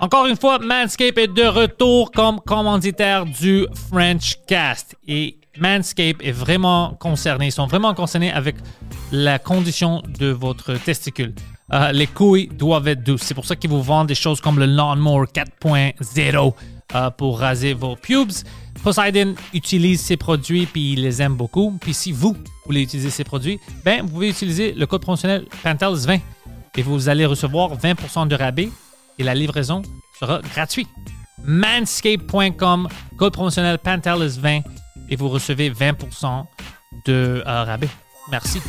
Encore une fois, Manscape est de retour comme commanditaire du French Cast. Et Manscape est vraiment concerné, ils sont vraiment concernés avec la condition de votre testicule. Euh, les couilles doivent être douces. C'est pour ça qu'ils vous vendent des choses comme le Lawnmower 4.0 euh, pour raser vos pubes. Poseidon utilise ces produits puis il les aime beaucoup. Puis si vous voulez utiliser ces produits, ben vous pouvez utiliser le code promotionnel Pantels20 et vous allez recevoir 20% de rabais et la livraison sera gratuite. Manscape.com, code promotionnel Pantelis20 et vous recevez 20% de euh, rabais. Merci.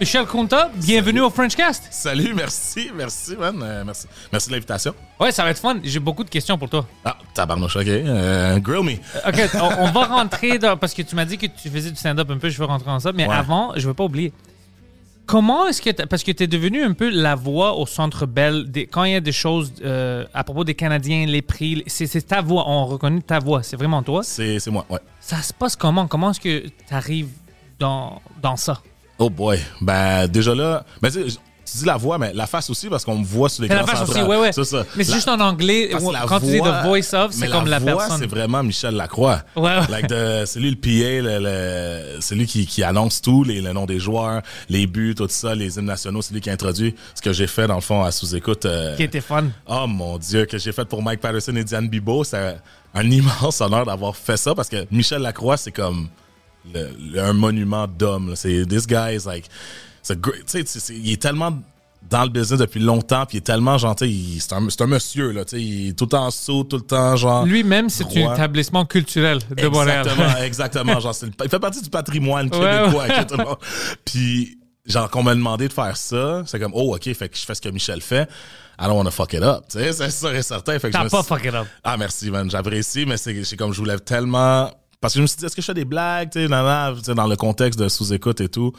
Michel Conta, bienvenue au Frenchcast. Salut, merci, merci, man. euh, merci, merci de l'invitation. Ouais, ça va être fun. J'ai beaucoup de questions pour toi. Ah, tabarnouche, ok. Euh, grill me. OK, on, on va rentrer dans... Parce que tu m'as dit que tu faisais du stand-up un peu, je veux rentrer dans ça. Mais Ouais. avant, je veux pas oublier. Comment est-ce que... Parce que tu es devenu un peu la voix au Centre Bell. Des, quand il y a des choses euh, à propos des Canadiens, les prix, c'est ta voix. On reconnaît ta voix. C'est vraiment toi. C'est c'est moi, ouais. Ça se passe comment? Comment est-ce que tu arrives dans, dans ça? Oh boy. Ben, déjà là, ben, tu dis la voix, mais la face aussi, parce qu'on me voit sur l'écran la face aussi, ouais, ouais. C'est ça. Mais c'est La- juste en anglais. parce Quand tu dis the voice of, c'est comme la, voix, personne. c'est vraiment Michel Lacroix. Ouais, ouais. Like the- c'est lui le PA, le, le- c'est lui qui, qui annonce tout, les, le nom des joueurs, les buts, tout ça, les hymnes nationaux, c'est lui qui introduit ce que j'ai fait, dans le fond, à sous-écoute. euh, Qui était fun. Oh mon Dieu, que j'ai fait pour Mike Patterson et Diane Bibo. C'est un immense honneur d'avoir fait ça parce que Michel Lacroix, c'est comme le- le- un monument d'homme. C'est this guy is like, c'est a great- tu sais, il est tellement dans le business depuis longtemps, puis il est tellement gentil. il- C'est un, c'est un monsieur là, tu sais, il est tout le temps saut, tout le temps genre. Lui-même, c'est un établissement culturel de Montréal. Exactement, exactement. Genre, c'est le- il fait partie du patrimoine Ouais, québécois. ouais. que tout le monde- Puis, genre, qu'on m'a demandé de faire ça, c'est comme, oh, OK, fait que je fais ce que Michel fait. I don't wanna fuck it up. Tu sais, c'est sûr et certain. Fait que je T'as me pas suis- fuck it up. Ah, merci, man. J'apprécie, mais c'est c'est comme je voulais tellement. Parce que je me suis dit, est-ce que je fais des blagues, tu sais, dans le contexte de sous-écoute et tout.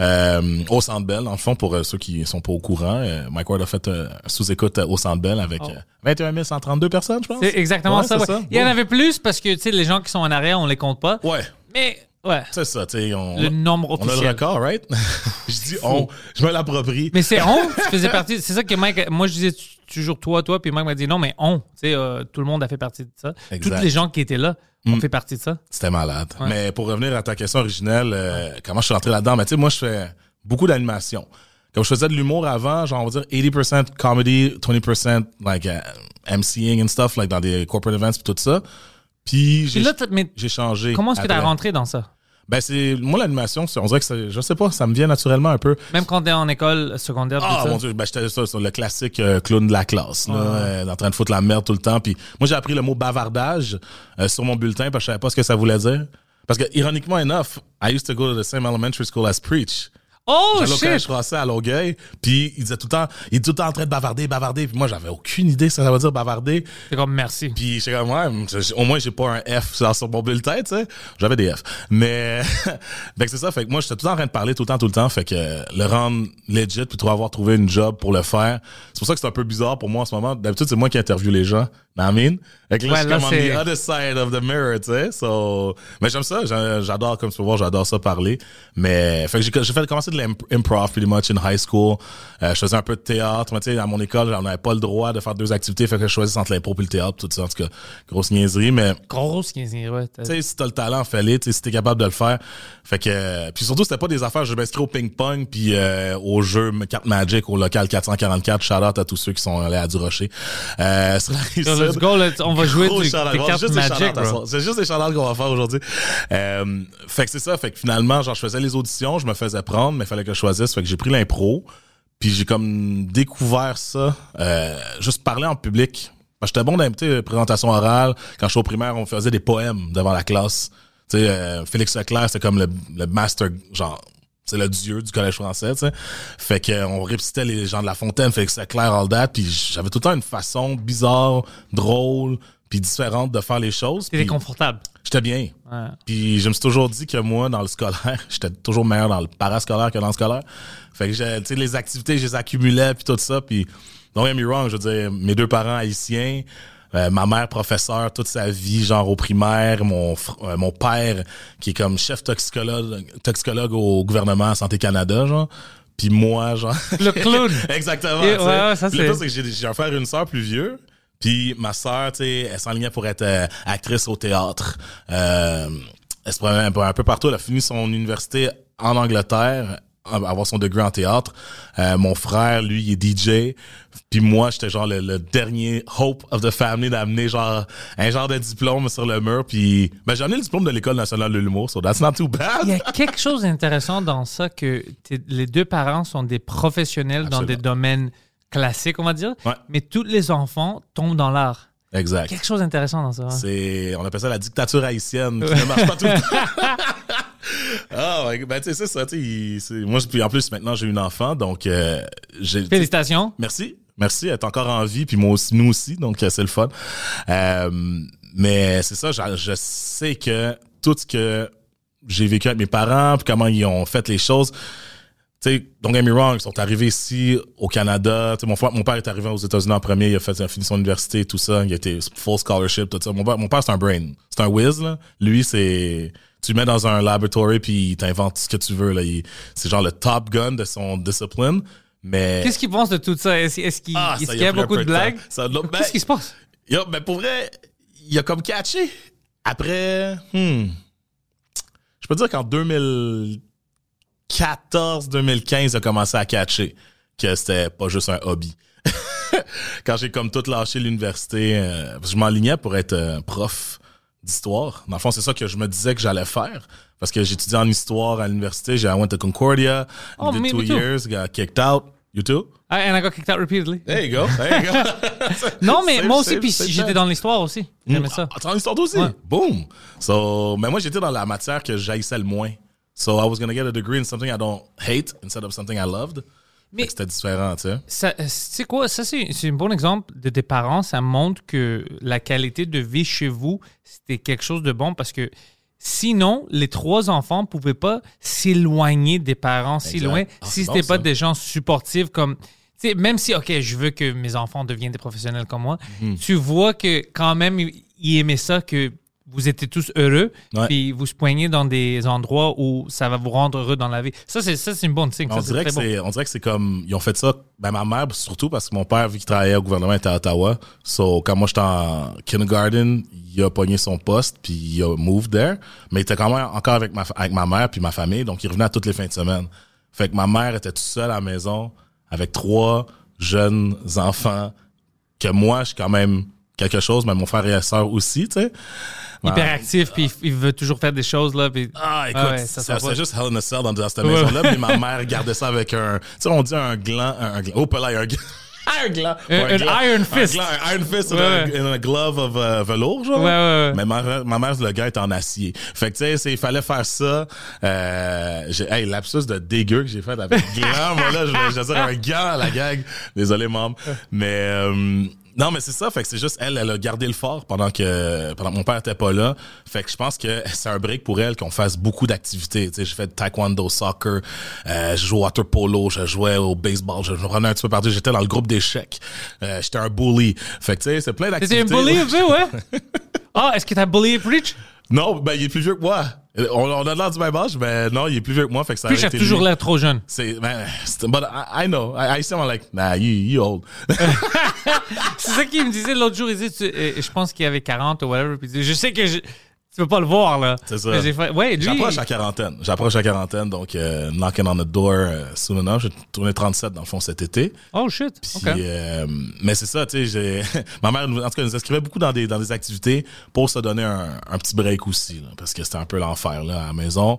Euh, au Centre Bell, dans le fond, pour euh, ceux qui sont pas au courant, euh, Mike Ward a fait un sous-écoute au Centre Bell avec Oh. euh, 21 132 personnes, je pense. C'est exactement Ouais, ça. Il y en avait plus parce que, tu sais, les gens qui sont en arrière, on les compte pas. Ouais. Mais, ouais. C'est ça, tu sais. On, Le nombre on a officiel. le record, right? je dis on, je me l'approprie. Mais c'est on, tu faisais partie. C'est ça que Mike. Moi, je disais toujours toi, toi, puis Mike m'a dit non, mais on. Tu sais, euh, tout le monde a fait partie de ça. Exact. Toutes les gens qui étaient là ont fait partie de ça? C'était malade. Mais pour revenir à ta question originelle, euh, comment je suis rentré là-dedans? Mais tu sais, moi, je fais beaucoup d'animation. Comme je faisais de l'humour avant, genre, on va dire 80% comedy, 20% like uh, MCing and stuff, like dans des corporate events pis tout ça. Puis j'ai là, t'as- mais j'ai changé. comment est-ce que tu après. rentré dans ça? Ben c'est moi l'animation, on dirait que c'est- je sais pas, ça me vient naturellement un peu. Même quand t'es en école secondaire, Ah mon dieu, ben j'étais ça sur le classique euh, clown de la classe, là, euh, en train de foutre la merde tout le temps. Puis moi j'ai appris le mot bavardage euh, sur mon bulletin parce que je savais pas ce que ça voulait dire. Parce que ironiquement enough, I used to go to the same elementary school as Preach. Oh, J'allais au collège shit! français à Longueuil, puis il disait tout le temps, il est tout le temps en train de bavarder, bavarder, puis moi j'avais aucune idée ce que ça veut dire bavarder. C'est comme merci. Puis j'étais comme ouais, au moins j'ai pas un F sur, mon bulletin, tu sais. J'avais des F. Mais que c'est ça, fait que moi j'étais tout le temps en train de parler tout le temps tout le temps, fait que le rendre legit puis trouver avoir trouvé une job pour le faire. C'est pour ça que c'est un peu bizarre pour moi en ce moment. D'habitude c'est moi qui interviewe les gens, I mean? Fait que là, Ouais, je suis là, comme on the other side of the mirror, tu sais. So, mais j'aime ça, j'a- j'adore, comme tu peux voir, j'adore ça parler. Mais, fait que j'ai fait commencer de l'improv pretty much in high school. Euh, je faisais un peu de théâtre, mais tu sais, à mon école, j'en avais pas le droit de faire deux activités, fait que je choisissais entre l'impro et le théâtre, tout ça. En tout cas, grosse niaiserie, mais Grosse quinzaine, ouais. tu sais, si t'as le talent, fais-le, tu sais, si t'es capable de le faire. Fait que, euh, puis surtout, c'était pas des affaires, je m'inscris au ping-pong, puis euh, au jeu carte Magic, au local 444, shout-out à tous ceux qui sont allés à du Rocher. Euh, sur la let's go, let's- on va jouer des cartes Magic. C'est juste des shout qu'on va faire aujourd'hui. Euh, fait que c'est ça, fait que finalement, genre, je faisais les auditions, je me faisais prendre, mais il fallait que je choisisse, fait que j'ai pris l'impro, puis j'ai comme découvert ça, euh, juste parler en public. J'étais bon sais, présentation orale. Quand je suis au primaire, on faisait des poèmes devant la classe. Tu sais, euh, Félix Leclerc, c'était comme le, le master, genre, c'est le dieu du collège français, tu sais. Fait que euh, on récitait les gens de La Fontaine, Félix Leclerc, all that, puis j'avais tout le temps une façon bizarre, drôle, puis différente de faire les choses. T'étais confortable. J'étais bien. Ouais. Puis je me suis toujours dit que moi, dans le scolaire, j'étais toujours meilleur dans le parascolaire que dans le scolaire. Fait que j'ai- tu sais, les activités, je les accumulais, puis tout ça. Puis, don't get me wrong, je veux dire, mes deux parents haïtiens, euh, ma mère professeure toute sa vie, genre au primaire, mon fr- euh, mon père qui est comme chef toxicologue, toxicologue au gouvernement Santé Canada, genre. Puis moi, genre... Le clown. Exactement. Et ouais, ça, le pire, c'est que j'ai j'ai un frère et une sœur plus vieux. Puis ma sœur, tu sais, elle s'enlignait pour être euh, actrice au théâtre. Euh, elle se promenait un peu, un peu partout. Elle a fini son université en Angleterre, avoir son degré en théâtre. Euh, mon frère, lui, il est DJ. Puis moi, j'étais genre le, le dernier hope of the family d'amener genre un genre de diplôme sur le mur. Puis ben, j'ai amené le diplôme de l'École nationale de l'humour, so that's not too bad. Il y a quelque chose d'intéressant dans ça que les deux parents sont des professionnels dans des domaines classiques, on va dire, Ouais. mais tous les enfants tombent dans l'art. Exact. Quelque chose d'intéressant dans ça. hein. C'est, on appelle ça la dictature haïtienne qui ne marche pas tout le temps. Ah, ouais, ben, tu sais, c'est ça, tu sais, moi, je- puis en plus, maintenant, j'ai une enfant, donc, euh, j'ai, Félicitations. merci, merci, elle est encore en vie, puis moi aussi, nous aussi, donc, euh, c'est le fun. Euh, mais c'est ça, je, je sais que tout ce que j'ai vécu avec mes parents, puis comment ils ont fait les choses, sais, don't get me wrong, ils sont arrivés ici au Canada. Tu sais, mon, frère- mon père est arrivé aux États-Unis en premier, il a fait il a fini son université, tout ça, il a été full scholarship, tout ça. Mon père, mon père c'est un brain, c'est un whiz là. Lui c'est tu le mets dans un laboratory puis il t'invente ce que tu veux là. Il- C'est genre le top gun de son discipline. Mais Qu'est-ce qu'ils pensent de tout ça? Est-ce est-ce qu'il Ah, qu'il y a pris un beaucoup de blagues? Ben, Qu'est-ce qui se passe? Yo, mais pour vrai, il a comme catché. Après, hmm, je peux dire qu'en 2014-2015, il a commencé à catcher que c'était pas juste un hobby. Quand j'ai comme tout lâché l'université, euh, je m'enlignais pour être euh, prof d'histoire. Dans le fond, c'est ça que je me disais que j'allais faire. Parce que j'étudiais en histoire à l'université. J'ai I went to Concordia. Oh, did me- two me years, got kicked out. You too? Ah, and I got kicked out repeatedly. There you go. There you go. Non, mais moi aussi, puis j'étais dans l'histoire aussi. J'aimais ça. Ah, t'es en histoire aussi? Ouais. Boom! So, mais moi, j'étais dans la matière que j'haïssais le moins. So, I was gonna get a degree in something I don't hate instead of something I loved. Mais- c'était différent, tu sais. Euh, c'est quoi? Ça, c'est un bon exemple de tes parents. Ça montre que la qualité de vie chez vous, c'était quelque chose de bon parce que sinon, les trois enfants ne pouvaient pas s'éloigner des parents si loin Ah, si c'est c'était bon, pas ça. des gens supportifs comme. tu sais, même si, OK, je veux que mes enfants deviennent des professionnels comme moi, Mhm. tu vois que quand même, ils ils aimaient ça, que vous étiez tous heureux, Ouais. puis vous se poignez dans des endroits où ça va vous rendre heureux dans la vie. Ça, c'est ça, c'est une bonne signe. On Ça, dirait, que bon. c'est, on dirait que c'est comme. Ils ont fait ça. Ben, ma mère, surtout parce que mon père, vu qu'il travaillait au gouvernement, était à Ottawa. So, quand moi j'étais en kindergarten, il a pogné son poste, puis il a moved there. Mais il était quand même encore avec ma, avec ma mère, puis ma famille. Donc, il revenait à toutes les fins de semaine. Fait que ma mère était toute seule à la maison avec trois jeunes enfants que moi, je suis quand même quelque chose, mais mon frère et sœur aussi, tu sais. Hyperactif, puis il veut toujours faire des choses, là. Puis... Ah, écoute, ouais, ça c'est juste Hell in a Cell dans, cette maison-là, mais ma mère gardait ça avec un, tu sais, on dit un gland, un, gland, oh, pas là, un gland. Un gland. Un- Ouais, un gland. iron fist. Un, iron fist Ouais, and ouais. a- and a glove of uh, velours, genre. Ouais, ouais, ouais. Mais ma, ma mère, le gars est en acier. Fait que, tu sais, il fallait faire ça. Euh, j'ai, hey, lapsus de dégueu que j'ai fait avec gland. moi, là, je voulais dire un gant à la gag. Désolé, maman. Mais, euh, Non, mais c'est ça. Fait que c'est juste elle, elle a gardé le fort pendant que pendant que mon père était pas là. Fait que je pense que c'est un break pour elle qu'on fasse beaucoup d'activités. Tu sais, j'ai fait taekwondo, soccer, euh, je jouais au water polo, je jouais au baseball, je runais un petit peu partout. J'étais dans le groupe d'échecs. Euh, j'étais un bully. Fait que tu sais, c'est plein T'étais d'activités. un bully un peu, ouais? Ah, est-ce que t'as bullié Preach? Non, ben il est plus vieux que moi. On, on a l'air du même âge, mais non, il est plus vieux que moi. Fait que ça a été toujours l'air trop jeune. C'est, ben, but I, I know. I, I sound like, nah, you, you old. C'est ça qu'il me disait l'autre jour. Il disait, tu- je pense qu'il avait 40 ou whatever. Puis je sais que je, tu peux pas le voir, là. C'est ça. Mais j'ai fait- ouais, lui. J'approche la quarantaine. J'approche la quarantaine, donc euh, knocking on the door euh, soon enough. J'ai tourné 37 dans le fond cet été. Oh shit. Puis, OK. euh, mais c'est ça, tu sais, j'ai- ma mère, nous- en tout cas, nous inscrivait beaucoup dans des, dans des activités pour se donner un, un petit break aussi, là, parce que c'était un peu l'enfer là, à la maison.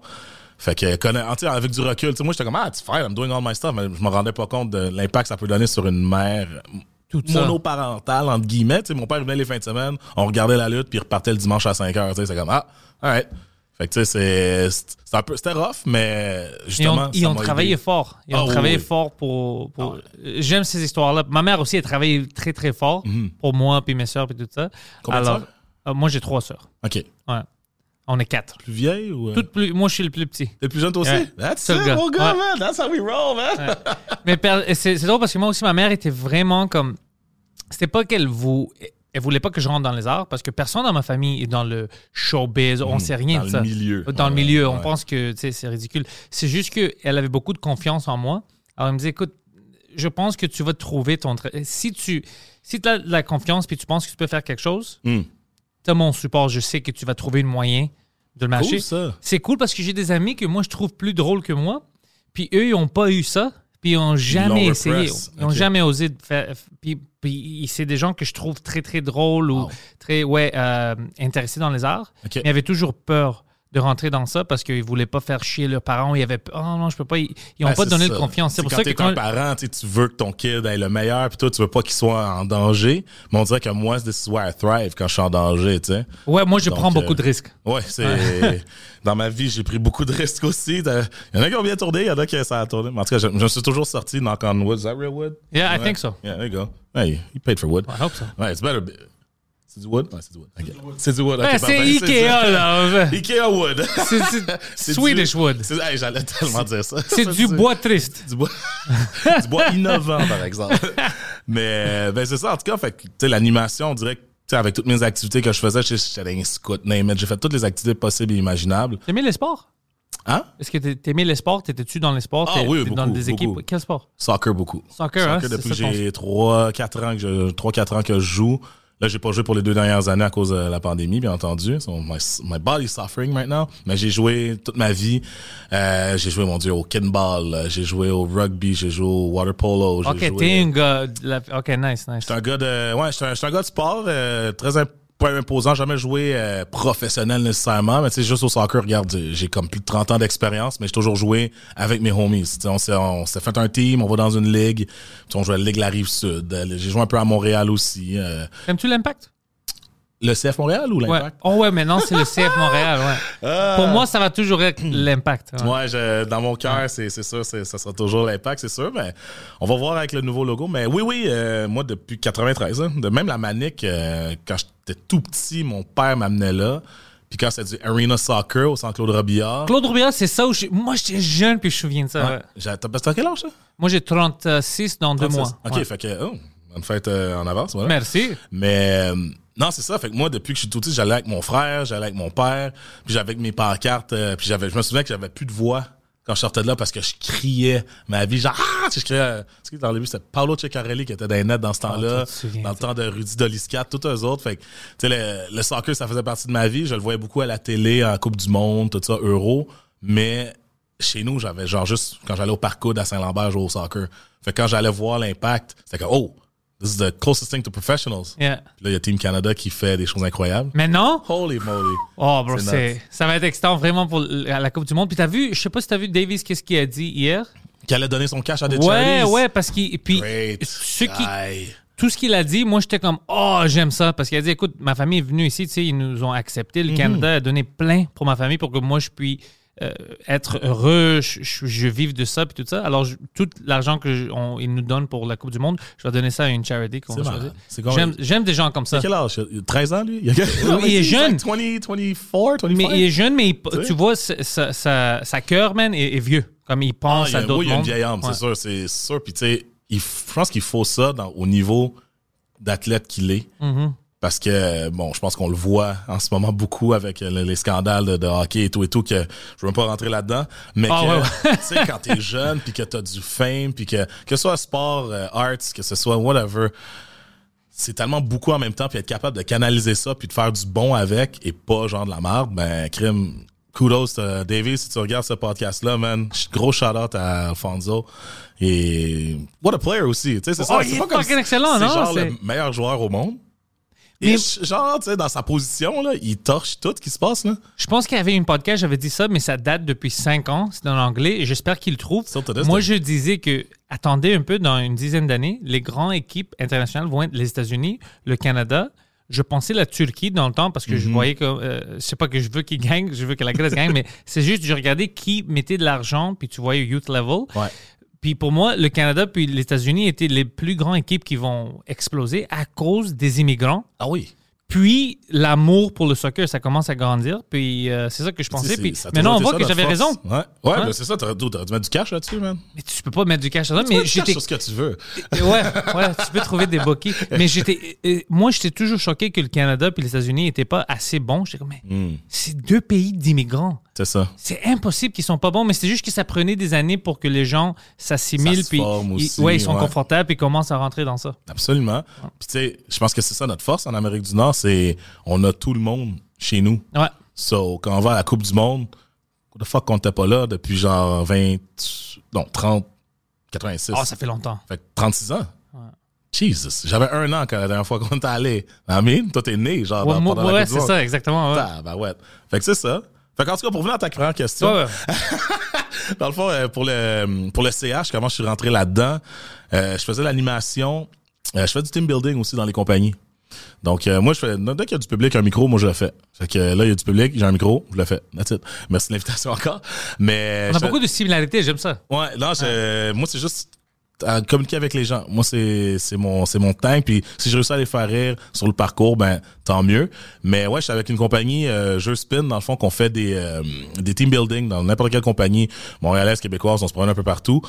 Fait que, tu sais, avec du recul, tu sais, moi, j'étais comme, ah, it's fine, I'm doing all my stuff, mais je me rendais pas compte de l'impact que ça peut donner sur une mère Tout monoparentale, entre guillemets. Mon père venait les fins de semaine, on regardait la lutte, puis il repartait le dimanche à 5 heures. Tu sais, c'est comme, ah, alright. Fait que, tu sais, c'est, un peu, c'était rough, mais Ils justement. ont, ils ont travaillé fort. Ils ont Ah, travaillé oui. fort pour. pour- J'aime ces histoires-là. Ma mère aussi a travaillé très, très fort Mhm. pour moi, puis mes soeurs, puis tout ça. Combien Alors, euh, moi, j'ai trois soeurs. OK. Ouais. On est quatre. Plus vieille ou. euh, Toutes plus, moi, je suis le plus petit. T'es plus jeune toi aussi? Ouais. That's it, gars. mon gars, Ouais. man. That's how we roll, man. Mais per- c'est drôle parce que moi aussi, ma mère était vraiment comme. C'était pas qu'elle vous. Elle voulait pas que je rentre dans les arts parce que personne dans ma famille est dans le showbiz. On sait rien Dans de le ça. milieu. Dans le Ouais, milieu. On pense que c'est ridicule. C'est juste qu'elle avait beaucoup de confiance en moi. Alors, elle me disait écoute, je pense que tu vas trouver ton. Si tu si as de la confiance puis tu penses que tu peux faire quelque chose, Hmm. tu as mon support. Je sais que tu vas trouver un moyen de le marcher. Cool. C'est cool parce que j'ai des amis que moi je trouve plus drôles que moi. Puis eux, ils n'ont pas eu ça. Puis ils n'ont jamais essayé. repress. Ils n'ont jamais osé de faire. Puis, puis c'est des gens que je trouve très, très drôles ou très ouais, euh, intéressés dans les arts. Mais ils avaient toujours peur de rentrer dans ça parce qu'ils voulaient pas faire chier leurs parents. Ils avaient. Oh non, je peux pas. Ils n'ont Ouais, pas c'est donné ça. de confiance. C'est pour quand ça que quand. un parent, tu sais, tu veux que ton kid ait le meilleur, puis toi, tu veux pas qu'il soit en danger. Mais on dirait que moi, is where I thrive quand je suis en danger, tu sais. Ouais, moi, je Donc, prends euh, beaucoup de risques. Ouais, c'est. Dans ma vie, j'ai pris beaucoup de risques aussi. Il y en a qui ont bien tourné, il y en a qui ça a tourné. Mais en tout cas, je, je me suis toujours sorti knock on wood. Is that real wood? Yeah, I think so. Yeah, there you go. Hey, you paid for wood. I hope so. Ouais, it's better. be- C'est du wood? Ouais, c'est du wood. C'est du wood. ok, Ouais, parfait. c'est Ikea, du- là. Ikea wood. C'est- Swedish du- wood. hey, J'allais tellement dire ça. C'est du bois triste. du bois, du bois innovant, par exemple. Mais ben, c'est ça, en tout cas, fait l'animation, on dirait que, avec toutes mes activités que je faisais, j'étais un scout, j'ai fait toutes les activités possibles et imaginables. T'aimais les sports? Hein? Est-ce que t'aimais les sports? T'étais-tu dans les sports? Ah oui, t'es dans beaucoup, des équipes? beaucoup. Quel sport? Soccer, beaucoup. Soccer, hein, c'est depuis que j'ai 3-4 ans que je, 3-4 ans que je joue. Là, j'ai pas joué pour les deux dernières années à cause de la pandémie, bien entendu. So, my, my body's suffering right now. Mais j'ai joué toute ma vie. Euh, j'ai joué, mon Dieu, au kinball. J'ai joué au rugby. J'ai joué au water polo. j'ai Ok, joué- t'es un gars. Ok, nice, nice. J'étais un gars de, ouais, j'étais un, un gars de sport, euh, très imp- pas imposant, jamais joué euh, professionnel nécessairement, mais tu sais, juste au soccer, regarde, j'ai- comme plus de 30 ans d'expérience, mais j'ai toujours joué avec mes homies. Tu sais, on s'est, on s'est fait un team, on va dans une ligue, on jouait à la Ligue La Rive-Sud. Euh, J'ai joué un peu à Montréal aussi. euh, Aimes-tu l'impact? Le CF Montréal ou Ouais. l'Impact? Oh ouais, maintenant c'est le CF Montréal, ouais. Ah. Pour moi, ça va toujours être l'impact. ouais. Ouais, je- dans mon cœur, c'est c'est sûr, ça sera toujours l'impact, c'est sûr, mais on va voir avec le nouveau logo. Mais oui, oui, euh, moi, depuis 93, hein, de même la manique, euh, quand j'étais tout petit, mon père m'amenait là. Puis quand c'était du Arena Soccer au Centre Claude Robillard. Claude Robillard, c'est ça où je... Moi, j'étais jeune, puis je me souviens de ça. T'as t'as quel âge, ça? Moi, j'ai 36 dans deux 36. mois. OK, fait que, oh, bonne fête euh, en avance, voilà. Merci. Mais non, c'est ça. Fait que moi, depuis que je suis tout petit, j'allais avec mon frère, j'allais avec mon père, puis j'avais avec mes pancartes, euh, puis j'avais, je me souviens que j'avais plus de voix quand je sortais de là parce que je criais ma vie, genre ah, tu sais, je criais. euh, Tu sais, dans le début, c'était Paolo Ceccarelli qui était dans les nets dans ce temps-là, toi, tu te souviens, dans le temps de Rudy Doliscat, tous eux autres. Fait que tu sais, le, le soccer, ça faisait partie de ma vie. Je le voyais beaucoup à la télé, en Coupe du Monde, tout ça, Euro, mais chez nous, j'avais genre juste quand j'allais au Parcours à Saint-Lambert jouer au soccer. Fait que quand j'allais voir l'impact, c'était comme oh, this is the closest thing to professionals. Yeah. Puis là, il y a Team Canada qui fait des choses incroyables. Maintenant, Holy moly. oh, bro, C'est ça va être excitant vraiment pour la Coupe du Monde. Puis t'as vu, je sais pas si t'as vu Davis, qu'est-ce qu'il a dit hier? Qui allait donner son cash à des Ouais, charities. ouais, parce qu'il. Puis, qui, tout ce qu'il a dit, moi, j'étais comme, oh, j'aime ça. Parce qu'il a dit, écoute, ma famille est venue ici, tu sais, ils nous ont accepté. Le Mhm. Canada a donné plein pour ma famille pour que moi, je puisse euh, être heureux, je, je, je vive de ça, puis tout ça. Alors, je- tout l'argent qu'ils nous donnent pour la Coupe du Monde, je vais donner ça à une charity qu'on va choisir. J'aime- des gens comme Il ça. a quel âge? Il a 13 ans, lui? Il, a quel- Non, il est jeune. like 20, 24, 25? Mais il est jeune, mais il- sais? tu vois, sa, sa, sa, sa cœur, man, est, est vieux. Comme il Ah, pense il y a- à d'autres oui, il y a une mondes. vieille âme, Ouais. c'est sûr, c'est sûr. Puis tu sais, il je pense qu'il faut ça dans- au niveau d'athlète qu'il est. Mm-hmm. Parce que, bon, je pense qu'on le voit en ce moment beaucoup avec euh, les scandales de, de hockey et tout et tout, que je veux même pas rentrer là-dedans, mais Ah, que, ouais, tu sais, quand t'es jeune, puis que t'as du fame, puis que, que ce soit sport, euh, arts, que ce soit whatever, c'est tellement beaucoup en même temps, puis être capable de canaliser ça, puis de faire du bon avec, et pas genre de la merde, ben, crime, kudos, to Davey, si tu regardes ce podcast-là, man, gros shout-out à Alfonso, et what a player aussi, tu sais, c'est ça. Oh, c'est il est pas comme excellent, c'est genre C'est- le meilleur joueur au monde. Mais- genre, tu sais, dans sa position, là, il torche tout ce qui se passe, là. Je pense qu'il y avait une podcast, j'avais dit ça, mais ça date depuis cinq ans. C'est en anglais et j'espère qu'il le trouve. Moi, je disais que, attendez un peu, dans une dizaine d'années, les grandes équipes internationales vont être les États-Unis, le Canada. Je pensais la Turquie dans le temps parce que je Mhm. voyais que, euh, je sais pas que je veux qu'ils gagnent, je veux que la Grèce gagne, mais c'est juste, je regardais qui mettait de l'argent, puis tu voyais youth level. Ouais. Puis pour moi, le Canada puis les États-Unis étaient les plus grandes équipes qui vont exploser à cause des immigrants. Ah oui. Puis l'amour pour le soccer, ça commence à grandir. Puis euh, c'est ça que je pensais. Puis maintenant, on voit que j'avais raison. Ouais, ouais, Hein? ben c'est ça, t'aurais dû mettre du cash là-dessus, man. Mais tu peux pas mettre du cash mets Mais cash j'étais. sur ce que tu veux. Ouais, ouais, tu peux trouver des bookies. Mais j'étais. euh, moi, j'étais toujours choqué que le Canada puis les États-Unis n'étaient pas assez bons. J'étais comme, mais Hmm, c'est deux pays d'immigrants. C'est ça. C'est impossible qu'ils sont pas bons, mais c'est juste que ça prenait des années pour que les gens s'assimilent. Puis forme ils- aussi, ouais, ils sont ouais. confortables puis commencent à rentrer dans ça. Absolument. Puis tu sais, je pense que c'est ça notre force en Amérique du Nord, c'est on a tout le monde chez nous. Ouais. So, quand on va à la Coupe du Monde, what the fuck qu'on n'était pas là depuis genre 20, non, 30, 86. Oh, ça fait longtemps. Fait que 36 ans. Jesus. J'avais un an quand la dernière fois qu'on était allé. Mean, toi t'es né, genre, Ouais, dans- moi- ouais, c'est ça, exactement. ouais. Tabarouette. Fait que c'est ça. Fait qu'en tout cas, pour venir à ta première question, Ouais, ouais. dans le fond, euh, pour le, pour le CH, comment je suis rentré là-dedans, euh, je faisais l'animation, euh, je fais du team building aussi dans les compagnies. Donc, euh, moi, je fais, dès qu'il y a du public, un micro, moi, je le fais. Fait que là, il y a du public, j'ai un micro, je le fais. That's it. Merci de l'invitation encore. Mais, On a beaucoup de similarités, j'aime ça. Ouais, non, je- moi, c'est juste à communiquer avec les gens. Moi, c'est mon mon temps. Puis si je réussis à les faire rire sur le parcours, ben tant mieux. Mais ouais, je suis avec une compagnie euh, Jeux Spin, dans le fond, qu'on fait des euh, des team building dans n'importe quelle compagnie montréalaise, québécoise, on se promène un peu partout.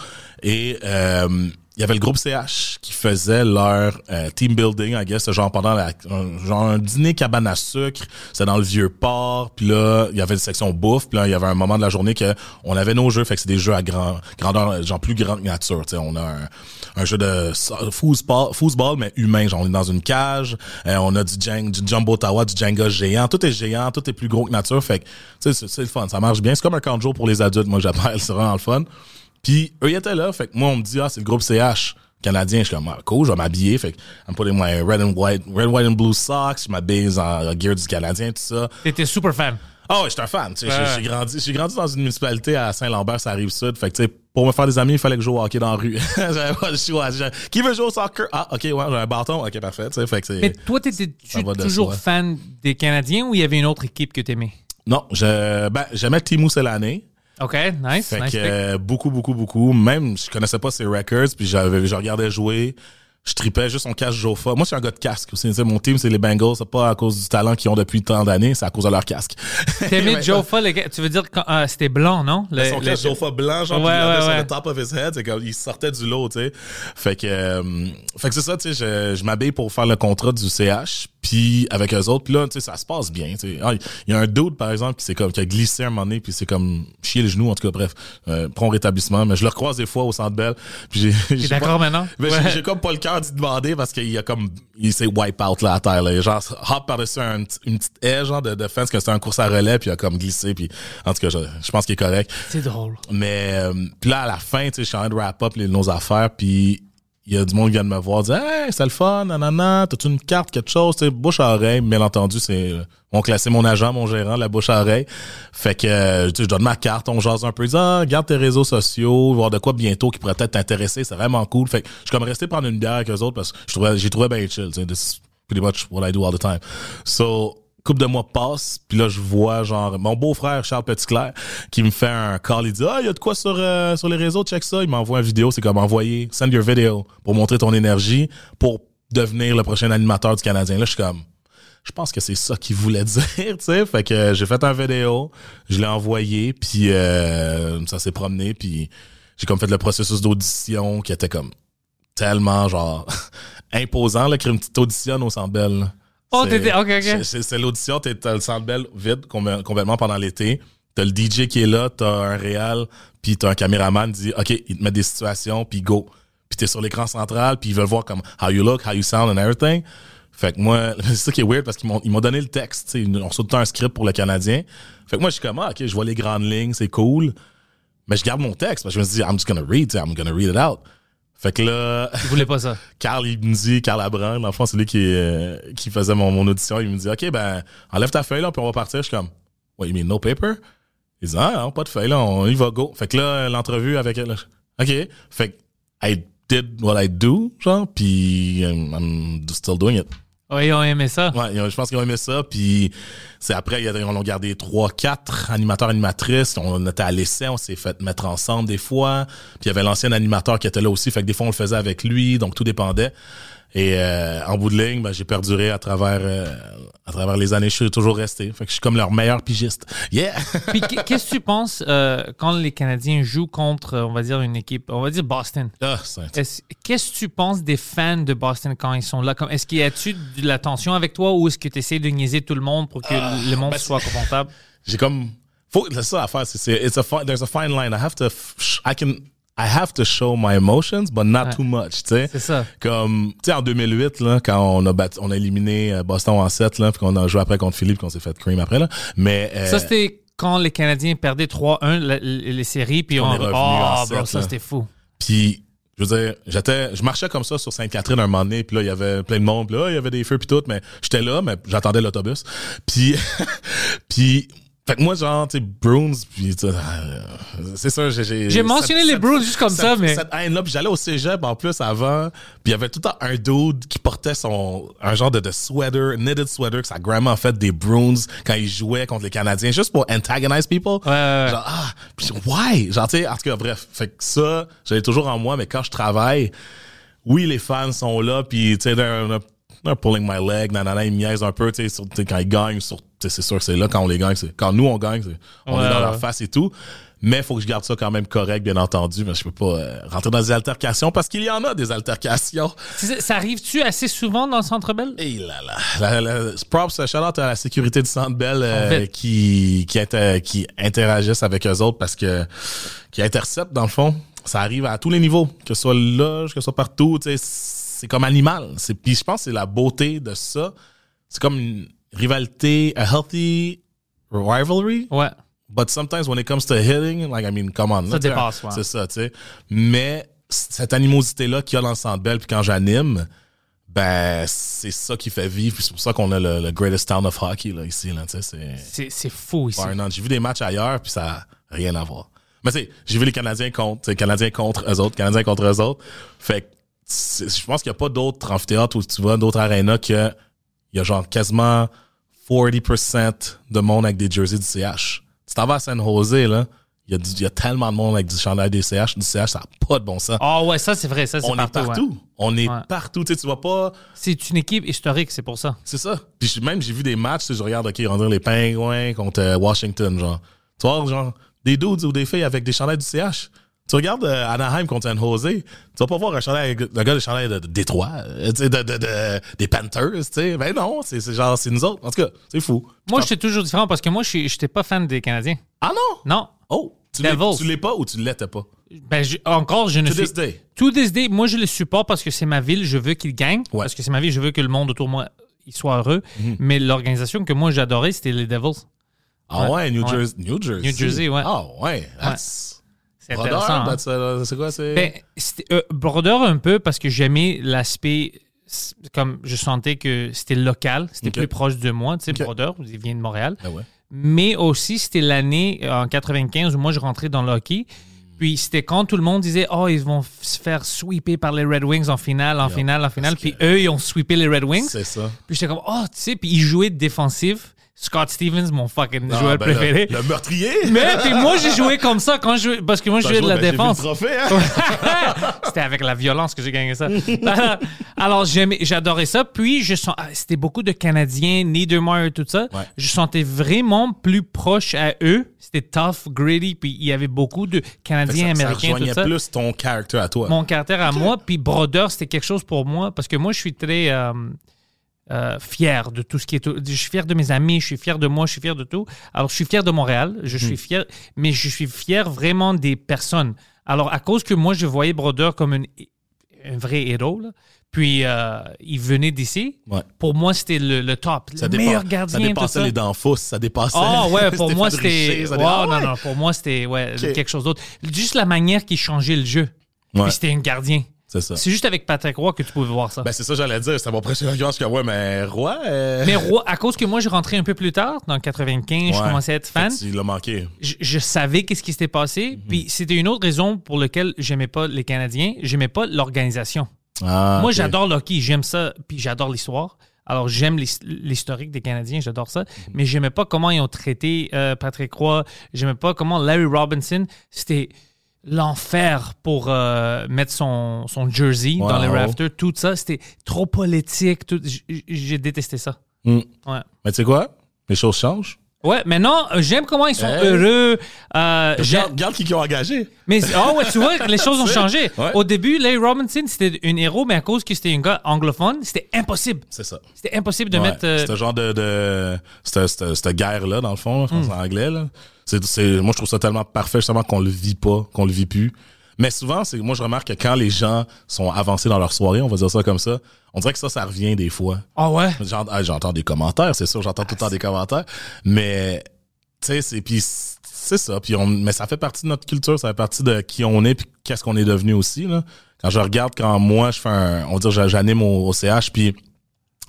Et euh, il y avait le groupe CH qui faisait leur euh, team building, I guess, genre pendant la, un, genre un dîner cabane à sucre. C'était dans le vieux port. Puis là, il y avait une section bouffe. Puis là, il y avait un moment de la journée que on avait nos jeux. Fait que c'est des jeux à grand, grandeur, genre plus grande nature. Tu sais, on a un, un jeu de foosball, foosball, mais humain. Genre, on est dans une cage. Euh, on a du, jang, du Jumbo Tower, du Jenga géant. Tout est géant. Tout est plus gros que nature. Fait que, tu sais, c'est c'est le fun. Ça marche bien. C'est comme un camp de jour pour les adultes. Moi, j'appelle. C'est vraiment le fun. Puis eux, ils étaient là. Fait que moi, on me dit, ah, c'est le groupe CH canadien. Je suis comme, ah, cool, je vais m'habiller. Fait que, I'm putting my red and white, red, white and blue socks. Je m'habille en gear du Canadien, tout ça. T'étais super fan. Ah ouais, j'étais un fan. tu sais, Ouais. J'ai grandi, j'ai grandi dans une municipalité à Saint-Lambert, ça arrive sud. Fait que, tu sais, pour me faire des amis, il fallait que je joue au hockey dans la rue. J'avais pas le choix. Qui veut jouer au soccer? Ah, ok, ouais, j'ai un bâton. Ok, parfait. tu sais, Fait que. Mais toi, t'étais-tu toujours soi. fan des Canadiens ou il y avait une autre équipe que t'aimais? Non, je, ben, j'aimais Timou l'année. OK, nice, Fait nice. que euh, beaucoup, beaucoup, beaucoup. Même, je connaissais pas ses records, puis j'avais, je regardais jouer. Je tripais juste son casque Jofa. Moi, je suis un gars de casque aussi. Tu sais, mon team, c'est les Bengals. C'est pas à cause du talent qu'ils ont depuis tant d'années, c'est à cause de leur casque. T'aimais Ouais. Joe Fa, le gars- tu veux dire que euh, c'était blanc, non? Le- son le- casque Jofa blanc, genre, Ouais, ouais, sur le top of his head. C'est comme, il sortait du lot, tu sais. Fait que, euh, fait que c'est ça, tu sais, je, je m'habille pour faire le contrat du CH, puis avec eux autres, puis là, tu sais, ça se passe bien, tu sais. Ah, Il y a un dude, par exemple, qui comme, qui a glissé un moment donné, puis c'est comme, chier le genou, en tout cas, bref, euh, prompt rétablissement, mais je le recroise des fois au Centre Bell, puis j'ai, d'accord maintenant? mais Ouais. j'ai- comme pas le cœur d'y demander parce qu'il y a comme il s'est wipe out là à terre là. Genre hop par-dessus un une petite haie genre de, de fence que c'était un course à relais puis il a comme glissé puis en tout cas je, je pense qu'il est correct. C'est drôle. Mais euh, puis là à la fin, tu sais, je suis en train de wrap up les, nos affaires puis il y a du monde qui vient de me voir dire Hey, c'est le fun, nanana, t'as-tu une carte, quelque chose, tu bouche à oreille, bien entendu, c'est euh, on classé mon agent, mon gérant, la bouche à oreille. Fait que euh, je donne ma carte, on jase un peu, dit, ah, garde tes réseaux sociaux, voir de quoi bientôt qui pourrait peut-être t'intéresser, c'est vraiment cool. Fait que je suis comme resté prendre une bière avec eux autres parce que j'ai trouvé bien chill, tu sais, pretty much what I do all the time. So couple de mois passent, puis là, je vois, genre, mon beau-frère, Charles Petitclerc, qui me fait un call. Il dit, ah, il y a de quoi sur, euh, sur les réseaux, check ça. Il m'envoie une vidéo. C'est comme envoyer, send your video pour montrer ton énergie pour devenir le prochain animateur du Canadien. Là, je suis comme, je pense que c'est ça qu'il voulait dire, tu sais. Fait que j'ai fait un vidéo, je l'ai envoyé, puis euh, ça s'est promené, puis j'ai comme fait le processus d'audition qui était comme tellement, genre, imposant, là, créer une petite audition au là. Oh, C'est- t'étais- ok, ok. c'est- C'est c'est l'audition, t'as le Centre Bell vide com- complètement pendant l'été. T'as le DJ qui est là, t'as un réal, puis t'as un caméraman qui dit, OK, il te met des situations, puis go. Puis t'es sur l'écran central, puis ils veulent voir comme how you look, how you sound and everything. Fait que moi, c'est ça qui est weird parce qu'ils m'ont donné le texte, tu sais, ils ont reçu tout le temps un script pour le Canadien. Fait que moi, je suis comme, ah, OK, je vois les grandes lignes, c'est cool. Mais je garde mon texte parce que je me suis dit, I'm just gonna read, I'm gonna read it out. Fait que là, voulais pas ça. Carl, il me dit, Carl Abrand, dans le fond, c'est lui qui, euh, qui faisait mon, mon audition. Il me dit, OK, ben, enlève ta feuille, là, puis on va partir. Je suis comme, What, you mean no paper? Il dit, ah, non, pas de feuille, là, on y va, go. Fait que là, l'entrevue avec elle, là, OK. Fait que, I did what I do, genre, puis um, I'm still doing it. Oui, ils ont aimé ça. Ouais, je pense qu'ils ont aimé ça. Puis c'est après, ils ont gardé trois, quatre animateurs, animatrices. On était à l'essai, on s'est fait mettre ensemble des fois. Puis il y avait l'ancien animateur qui était là aussi. Fait que des fois, on le faisait avec lui. Donc tout dépendait. Et euh, en bout de ligne, ben, j'ai perduré à travers euh, à travers les années. Je suis toujours resté. Fait que je suis comme leur meilleur pigiste. Yeah! Puis qu'est-ce que tu penses euh, quand les Canadiens jouent contre, on va dire, une équipe, on va dire Boston? Ah, Qu'est-ce que tu penses des fans de Boston quand ils sont là? Comme- Est-ce qu'il y a-tu de la tension avec toi ou est-ce que tu essaies de niaiser tout le monde pour que le monde ben, soit confortable? j'ai comme faut c'est ça à faire c'est it's a fi- there's a fine line I have to I can I have to show my emotions but not Ouais. too much tu sais C'est ça. comme tu sais en 2008 là quand on a battu, on a éliminé euh, Boston en 7 là puis qu'on a joué après contre Philippe qu'on s'est fait cream après là mais euh, Ça, c'était quand les Canadiens perdaient 3-1 la- les, séries, puis On on, est revenu oh, en bro, sept, ça c'était fou. Puis, je veux dire, j'étais, je marchais comme ça sur Sainte-Catherine un moment donné, puis là, il y avait plein de monde, puis là, il y avait des feux puis tout, mais j'étais là, mais j'attendais l'autobus. Puis, puis, fait que moi, genre, tu sais, Bruins, puis euh, c'est ça, j'ai... J'ai mentionné cette- les Bruins juste comme cette- ça, mais- Cette haine-là, puis j'allais au cégep, en plus, avant, puis il y avait tout le temps un dude qui portait son... un genre de, de sweater, knitted sweater, que sa grandma a fait des Bruins quand il jouait contre les Canadiens, juste pour antagonize people. Ouais, ouais, ouais. Genre, ah, puis why? Genre, tu sais, en tout cas, bref. Fait que ça, j'avais toujours en moi, mais quand je travaille, oui, les fans sont là, puis, tu sais, they're, they're- pulling my leg, nanana, ils me niaisent un peu, tu sais, quand ils gagnent, sur- tu sais, c'est sûr que c'est là, quand on les gagne, quand nous, on gagne, on Ouais, est dans leur face et tout. Mais faut que je garde ça quand même correct, bien entendu, mais je peux pas euh, rentrer dans des altercations parce qu'il y en a des altercations. Ça, arrive-tu assez souvent dans le Centre Bell? Et là là. La, la, props, shout out à la sécurité du Centre Bell euh, qui, qui, inter- qui interagissent avec eux autres parce que, qui interceptent dans le fond. Ça arrive à tous les niveaux, que ce soit là, que ce soit partout, c'est comme animal. Puis je pense que c'est la beauté de ça. C'est comme une rivalité, a healthy rivalry. Ouais. But sometimes when it comes to hitting, like, I mean, come on. Ça dépasse, ouais. C'est ça, tu sais. Mais cette animosité-là qu'il y a dans le Centre Bell, puis quand j'anime, ben, c'est ça qui fait vivre. puis C'est pour ça qu'on a le, le greatest town of hockey, là, ici, là, tu sais. C'est fou ici. J'ai vu des matchs ailleurs, puis ça n'a rien à voir. Mais tu sais, j'ai vu les Canadiens contre, sais, Canadiens contre eux autres, Canadiens contre eux autres. Fait que je pense qu'il n'y a pas d'autres amphithéâtres où tu vois, d'autres arénas que il y a genre quasiment 40% de monde avec des jerseys du CH. Tu t'en vas à San Jose, là, il y, a du- il y a tellement de monde avec du chandail des CH. Du CH, ça n'a pas de bon sens. Ah ouais, ça c'est vrai, ça c'est On partout. est ouais. partout. On est partout. Tu sais, tu vois pas. C'est une équipe historique, c'est pour ça. C'est ça. Puis même, j'ai vu des matchs, je regarde, OK, on dirait les Penguins contre euh, Washington, genre. Tu vois, genre, des dudes ou des filles avec des chandails du CH. Tu regardes euh, Anaheim contre San Jose, tu vas pas voir un chandail, le gars des chandails de, de Détroit, euh, de, de, de- des Panthers, tu sais. Ben non, c'est genre, c'est nous autres. En tout cas, c'est fou. Moi, j'étais toujours différent parce que moi, je n'étais pas fan des Canadiens. Ah non? Non. Oh, tu l'es pas ou tu l'étais pas? Ben, je- encore, je ne To suis. this day. To this day, moi, je le supporte parce que c'est ma ville, je veux qu'il gagne. Ouais. Parce que c'est ma ville, je veux que le monde autour de moi il soit heureux. Mhm. Mais l'organisation que moi, j'adorais, c'était les Devils. Ah ouais, Ouais. New, Ouais. Jersey, New Jersey. New Jersey, ouais. Ah ouais, that's... C'est intéressant. hein. that's, uh, c'est quoi. Ben, euh, Border un peu parce que j'aimais l'aspect comme je sentais que c'était local, c'était plus proche de moi, tu sais, Ok. Border, il vient de Montréal. Ah ouais. Mais aussi, c'était l'année euh, en 95 où moi, je rentrais dans le hockey. Puis c'était quand tout le monde disait Oh, ils vont se faire sweeper par les Red Wings en finale, en Yeah, finale, en finale. Puis que- eux, ils ont sweepé les Red Wings. C'est ça. Puis j'étais comme Oh, tu sais, puis ils jouaient défensif. Scott Stevens, mon fucking Ah, joueur ben, préféré. Le, meurtrier. Mais puis moi, j'ai joué comme ça quand je jouais, parce que moi, je jouais de la ben, défense. trophée, hein? C'était avec la violence que j'ai gagné ça. Alors, j'adorais ça. Puis, je sens, ah, c'était beaucoup de Canadiens, Niedermeyer, tout ça. Ouais. Je sentais vraiment plus proche à eux. C'était tough, gritty. Puis, il y avait beaucoup de Canadiens, ça, ça Américains, tout rejoignait ça. plus ton caractère à toi. Mon caractère à moi. Puis, Brodeur, c'était quelque chose pour moi. Parce que moi, je suis très euh, euh, fier de tout ce qui est. Je suis fier de mes amis, je suis fier de moi, je suis fier de tout. Alors, je suis fier de Montréal, je Hmm. suis fier, mais je suis fier vraiment des personnes. Alors, à cause que moi, je voyais Brodeur comme une- un vrai héros, là, puis euh, il venait d'ici, Ouais. pour moi, c'était le, le top. Ça, le meilleur ça gardien, tout dépassait ça. les dents fausses, ça dépassait. Ah ouais, pour moi c'était. Ça Ouais, dé- Ah non, non, pour moi c'était ouais, quelque chose d'autre. Juste la manière qu'il changeait le jeu. Puis c'était un gardien. C'est ça. C'est juste avec Patrick Roy que tu pouvais voir ça. Ben, c'est ça, j'allais dire. C'était mon prochain argument. Comme, ouais, mais Roi. euh, Mais Roy, à cause que moi, je rentrais un peu plus tard, dans 95, je commençais à être fan. Fait que Tu l'as manqué. Je, je savais qu'est-ce qui s'était passé. Mhm. Puis c'était une autre raison pour laquelle j'aimais pas les Canadiens. J'aimais pas l'organisation. Ah, moi, j'adore le hockey, j'aime ça, puis j'adore l'histoire. Alors, j'aime l'his- l'historique des Canadiens, j'adore ça. Mhm. Mais j'aimais pas comment ils ont traité euh, Patrick Roy. J'aimais pas comment Larry Robinson, c'était l'enfer pour euh, mettre son, son jersey dans les rafters. Tout ça, c'était trop politique. tout- J'ai détesté ça. Hmm. Ouais. Mais tu sais quoi? Les choses changent. Ouais, maintenant, euh, j'aime comment ils sont Hey. heureux. Euh, Regarde, regarde qui qui ont engagé. mais oh ouais, tu vois, les choses ont changé. Ouais. Au début, Larry Robinson, c'était un héros, mais à cause que c'était un gars anglophone, c'était impossible. C'est ça. C'était impossible de Ouais, mettre. euh, Ce genre de. de cette, guerre-là, dans le fond, je pense en anglais. Là. C'est, c'est- moi, je trouve ça tellement parfait, justement, qu'on le vit pas, qu'on le vit plus. Mais souvent, c'est, moi, je remarque que quand les gens sont avancés dans leur soirée, on va dire ça comme ça, on dirait que ça, ça revient des fois. Ah ouais? Ah, J'entends des commentaires, c'est sûr, j'entends tout le temps des commentaires. Mais, tu sais, c'est, puis c'est ça. Puis on, mais ça fait partie de notre culture, ça fait partie de qui on est, puis qu'est-ce qu'on est devenu aussi. Là. Quand je regarde, quand moi, je fais un, on va dire, j'anime au, au CH, puis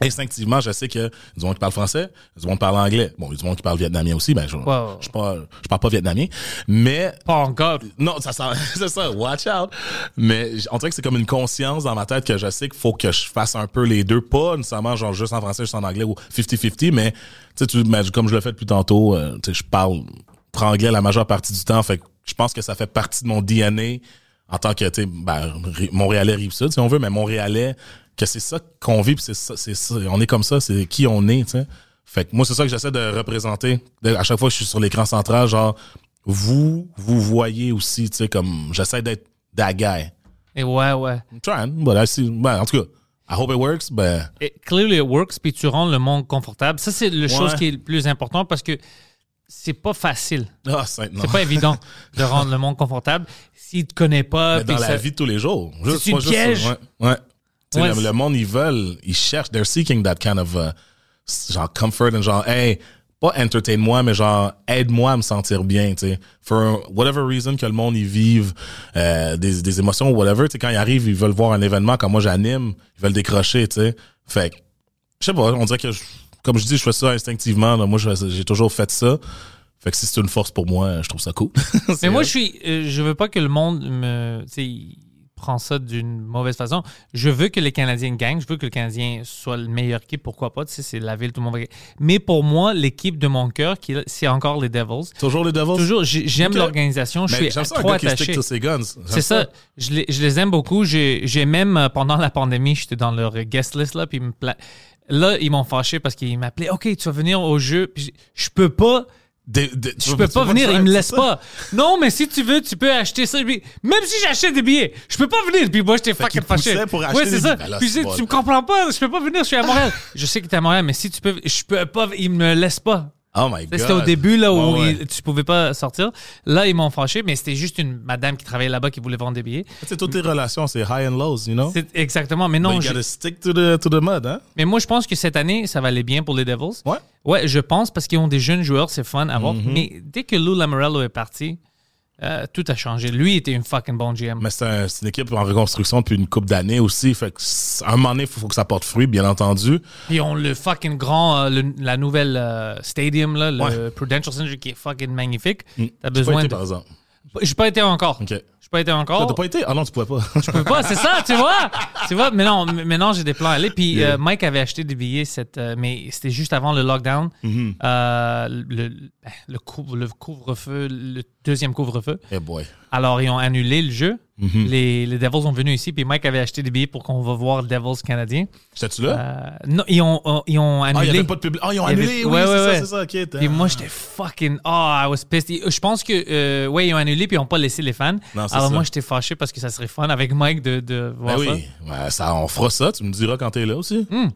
instinctivement, je sais que du monde qui parle français, du monde qui parle anglais. Bon, du monde qui parle vietnamien aussi, ben, je, ouais. je, parle pas vietnamien. Mais Pas encore. non, ça sent, c'est ça, watch out. Mais on dirait que c'est comme une conscience dans ma tête que je sais qu'il faut que je fasse un peu les deux, pas nécessairement genre juste en français, juste en anglais ou 50-50, mais tu sais, mais comme je le fais depuis tantôt, euh, tu sais, je parle franglais la majeure partie du temps, fait que je pense que ça fait partie de mon DNA en tant que, tu sais, ben, Montréalais rive sud, si on veut, mais Montréalais, que c'est ça qu'on vit, puis c'est ça, c'est ça, on est comme ça, c'est qui on est, tu sais. Fait que moi, c'est ça que j'essaie de représenter. À chaque fois que je suis sur l'écran central, genre, vous, vous voyez aussi, tu sais, comme, j'essaie d'être that guy. Et ouais, ouais. I'm trying, but I see, ben, en tout cas, I hope it works, ben, clearly it works, puis tu rends le monde confortable. Ça, c'est la chose qui est le plus important parce que c'est pas facile. ah, c'est, pas évident de rendre le monde confortable. S'il te connaît pas, Mais dans la ça- vie de tous les jours. Juste, C'est une piège. Ouais. ouais. Ouais, le, monde, ils veulent, ils cherchent, they're seeking that kind of, uh, genre, comfort and genre, hey, pas entertain-moi, mais genre, aide-moi à me sentir bien, tu sais. For whatever reason que le monde, ils vivent euh, des, des émotions ou whatever, tu sais, quand ils arrivent, ils veulent voir un événement, comme moi j'anime, ils veulent décrocher, tu sais. Fait que, je sais pas, on dirait que, je- comme je dis, je fais ça instinctivement, là. moi, j'ai toujours fait ça. Fait que si c'est une force pour moi, je trouve ça cool. Mais moi, je suis, euh, je veux pas que le monde me, tu sais, ça d'une mauvaise façon. Je veux que les Canadiens gagnent. Je veux que le Canadien soit le meilleur équipe. Pourquoi pas? Tu sais, c'est la ville, tout le monde va. Mais pour moi, l'équipe de mon cœur, c'est encore les Devils. toujours les Devils? Toujours, j'ai- j'aime Ok. l'organisation. Je Mais suis trop attaché. C'est ça. Je les, je les aime beaucoup. J'ai même, euh, pendant la pandémie, j'étais dans leur guest list, là, puis ils me pla- Là, ils m'ont fâché parce qu'ils m'appelaient. OK, tu vas venir au jeu. Je peux pas. Des- des- tu Je peux pas venir, ils me ça? pas. Non, mais si tu veux, tu peux acheter ça. Même si j'achète des billets, je peux pas venir. Puis moi, j'étais fucking fâché. pour acheter ouais, c'est ça. billets. Là, Puis c'est tu bon. sais, tu me comprends pas. Je peux pas venir, je suis à Montréal. je sais que t'es à Montréal, mais si tu peux, je peux pas, ils me laissent pas. Oh my god. C'était au début là où Ouais, ouais. ils- tu pouvais pas sortir. Là, ils m'ont fâché, mais c'était juste une madame qui travaillait là-bas qui voulait vendre des billets. Tu sais, toutes tes relations, c'est high and lows, you know? C'est exactement. Mais But non, you j'ai- gotta stick to the, to the mud, hein? mais moi, je pense que cette année, ça va aller bien pour les Devils. Ouais. Ouais, je pense parce qu'ils ont des jeunes joueurs, c'est fun à voir. Mm-hmm. Mais dès que Lou Lamorello est parti, euh, tout a changé. Lui était une fucking bon GM. Mais c'est un- c'est une équipe en reconstruction depuis une coupe d'années aussi. Fait que, à un moment donné, il faut, faut que ça porte fruit, bien entendu. Ils ont le fucking grand, euh, le- la nouvelle euh, stadium, là, le. Prudential Center qui est fucking magnifique. T'as J'ai pas besoin été, de. par exemple. J'ai pas été encore. OK. Je Je peux pas été encore. T'as pas été? Ah non, tu pouvais pas. Je peux pas, c'est ça, tu vois? Tu vois, mais non, maintenant j'ai des plans à aller. Puis Yeah. euh, Mike avait acheté des billets, cette, euh, mais c'était juste avant le lockdown. Mm-hmm. Euh, le, le, couvre- le couvre-feu, le deuxième couvre-feu. Eh boy. Alors, ils ont annulé le jeu. Mm-hmm. les, les Devils sont venus ici, puis Mike avait acheté des billets pour qu'on va voir Devils canadiens. J'étais-tu là? Euh, non, ils ont, euh, ils ont ah, il annulé. n'y avait pas de public. Ah, ils ont y avait- annulé. Oui, ouais, c'est ouais, ça, ouais. c'est ça. OK. t'as- Puis moi, j'étais fucking. Oh, I was pissed. Et, euh, Je pense que, euh, ouais, ils ont annulé puis ils n'ont pas laissé les fans. Non, c'est Alors ça. moi, j'étais fâché parce que ça serait fun avec Mike de, de voir Ben ça. oui. Ça, on fera ça. Tu me diras quand t'es là aussi. Hmm.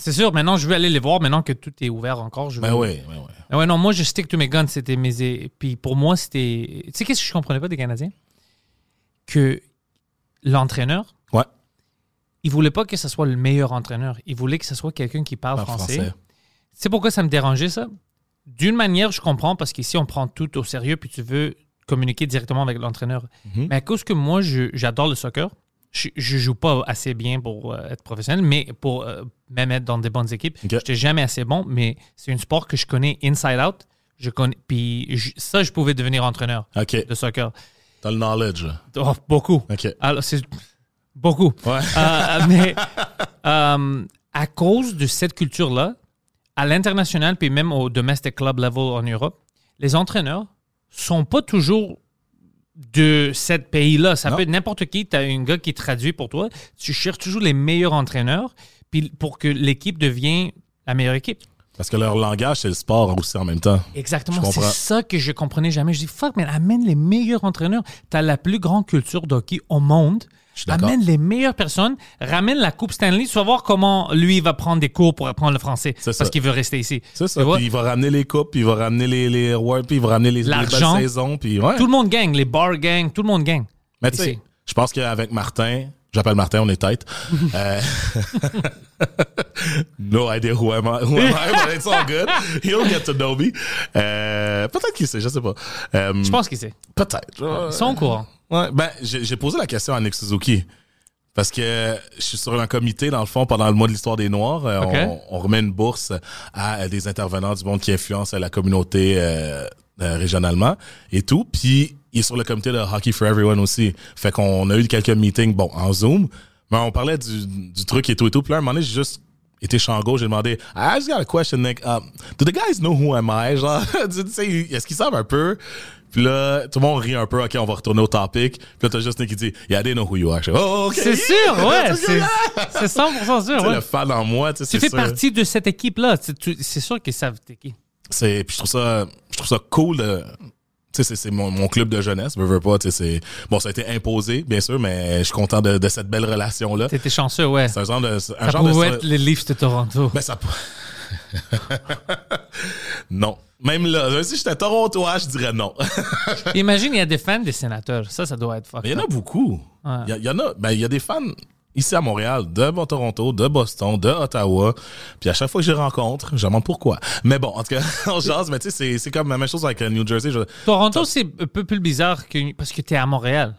C'est sûr, maintenant, je vais aller les voir. Maintenant que tout est ouvert encore, je Ben oui. Ben oui. Ah ouais, non, moi, je stick to mes guns. C'était mes. Puis pour moi, c'était. Tu sais, qu'est-ce que je comprenais pas des Canadiens? Que l'entraîneur, Ouais. il voulait pas que ce soit le meilleur entraîneur. Il voulait que ce soit quelqu'un qui parle français. français. C'est pourquoi ça me dérangeait, ça? D'une manière, je comprends, parce qu'ici, on prend tout au sérieux, puis tu veux communiquer directement avec l'entraîneur. Mhm. Mais à cause que moi, j'adore le soccer, je, je joue pas assez bien pour euh, être professionnel, mais pour euh, même être dans des bonnes équipes, Ok. je n'étais jamais assez bon, mais c'est un sport que je connais inside out. Je connais, puis je- ça, je pouvais devenir entraîneur de soccer. T'as le knowledge. Oh, beaucoup. OK. Alors, c'est beaucoup. Ouais. Euh, mais à cause de cette culture-là, à l'international, puis même au domestic club level en Europe, les entraîneurs sont pas toujours de ce pays-là. Ça Non. peut être n'importe qui. Tu as un gars qui traduit pour toi. Tu cherches toujours les meilleurs entraîneurs puis pour que l'équipe devienne la meilleure équipe. Parce que leur langage, c'est le sport aussi en même temps. Exactement. C'est ça que je comprenais jamais. Je dis, fuck, mais amène les meilleurs entraîneurs. Tu as la plus grande culture d'hockey au monde. Amène les meilleures personnes. Ramène la Coupe Stanley. Tu vas voir comment lui va prendre des cours pour apprendre le français. Parce qu'il veut rester ici. C'est ça. Puis il va ramener les coupes, puis il va ramener les, les awards, puis il va ramener les, les belles saisons. Puis ouais. Tout le monde gagne. Les bars gagnent. Tout le monde gagne. Mais tu sais, je pense qu'avec Martin, j'appelle Martin, on est tête. euh, no idea who am I, who am I, but it's all good. He'll get to know me. Euh, peut-être qu'il sait, je sais pas. Euh, Je pense qu'il sait. Peut-être. Ils sont au courant. Ouais, ben, j'ai posé la question à Nick Suzuki. Parce que je suis sur un comité, dans le fond, pendant le mois de l'histoire des Noirs. Euh, on, on remet une bourse à des intervenants du monde qui influencent la communauté euh, euh, régionalement et tout. Puis, il est sur le comité de Hockey for Everyone aussi. Fait qu'on a eu quelques meetings, bon, en Zoom. Mais on parlait du, du truc et tout et tout. Puis là, à un moment donné, j'ai juste été champ gauche. J'ai demandé, I just got a question, Nick. Um, do the guys know who am I? Genre, tu sais, est-ce qu'ils savent un peu? Puis là, tout le monde rit un peu. OK, on va retourner au topic. Puis là, t'as juste Nick qui dit, yeah, they know who you are. Je fais, oh. C'est sûr, ouais. C'est c'est 100% sûr. Ouais. le fan en moi, tu sais, Tu fais sûr. partie de cette équipe-là. C'est sûr qu'ils savent t'es qui. C'est, puis je trouve ça, je trouve ça cool de, tu sais, c'est, mon, mon club de jeunesse, veux, veux pas, tu sais, c'est, bon, ça a été imposé, bien sûr, mais je suis content de, de cette belle relation-là. T'étais chanceux, ouais. C'est un genre de, un Ça genre de, être les Leafs de Toronto. ben, ça non. Même là, si j'étais Torontois, je dirais non. Imagine, il y a des fans des sénateurs. Ça, ça doit être Mais il y en a up. beaucoup. Ouais. Il y, a- il y en a, ben, il y a des fans ici à Montréal, de Toronto, de Boston, de Ottawa. Puis à chaque fois que je les rencontre, je demande pourquoi. Mais bon, en tout cas, on jase, mais tu sais, c'est, comme la même chose avec euh, New Jersey. Je, Toronto, c'est un peu plus bizarre que, parce que tu es à Montréal.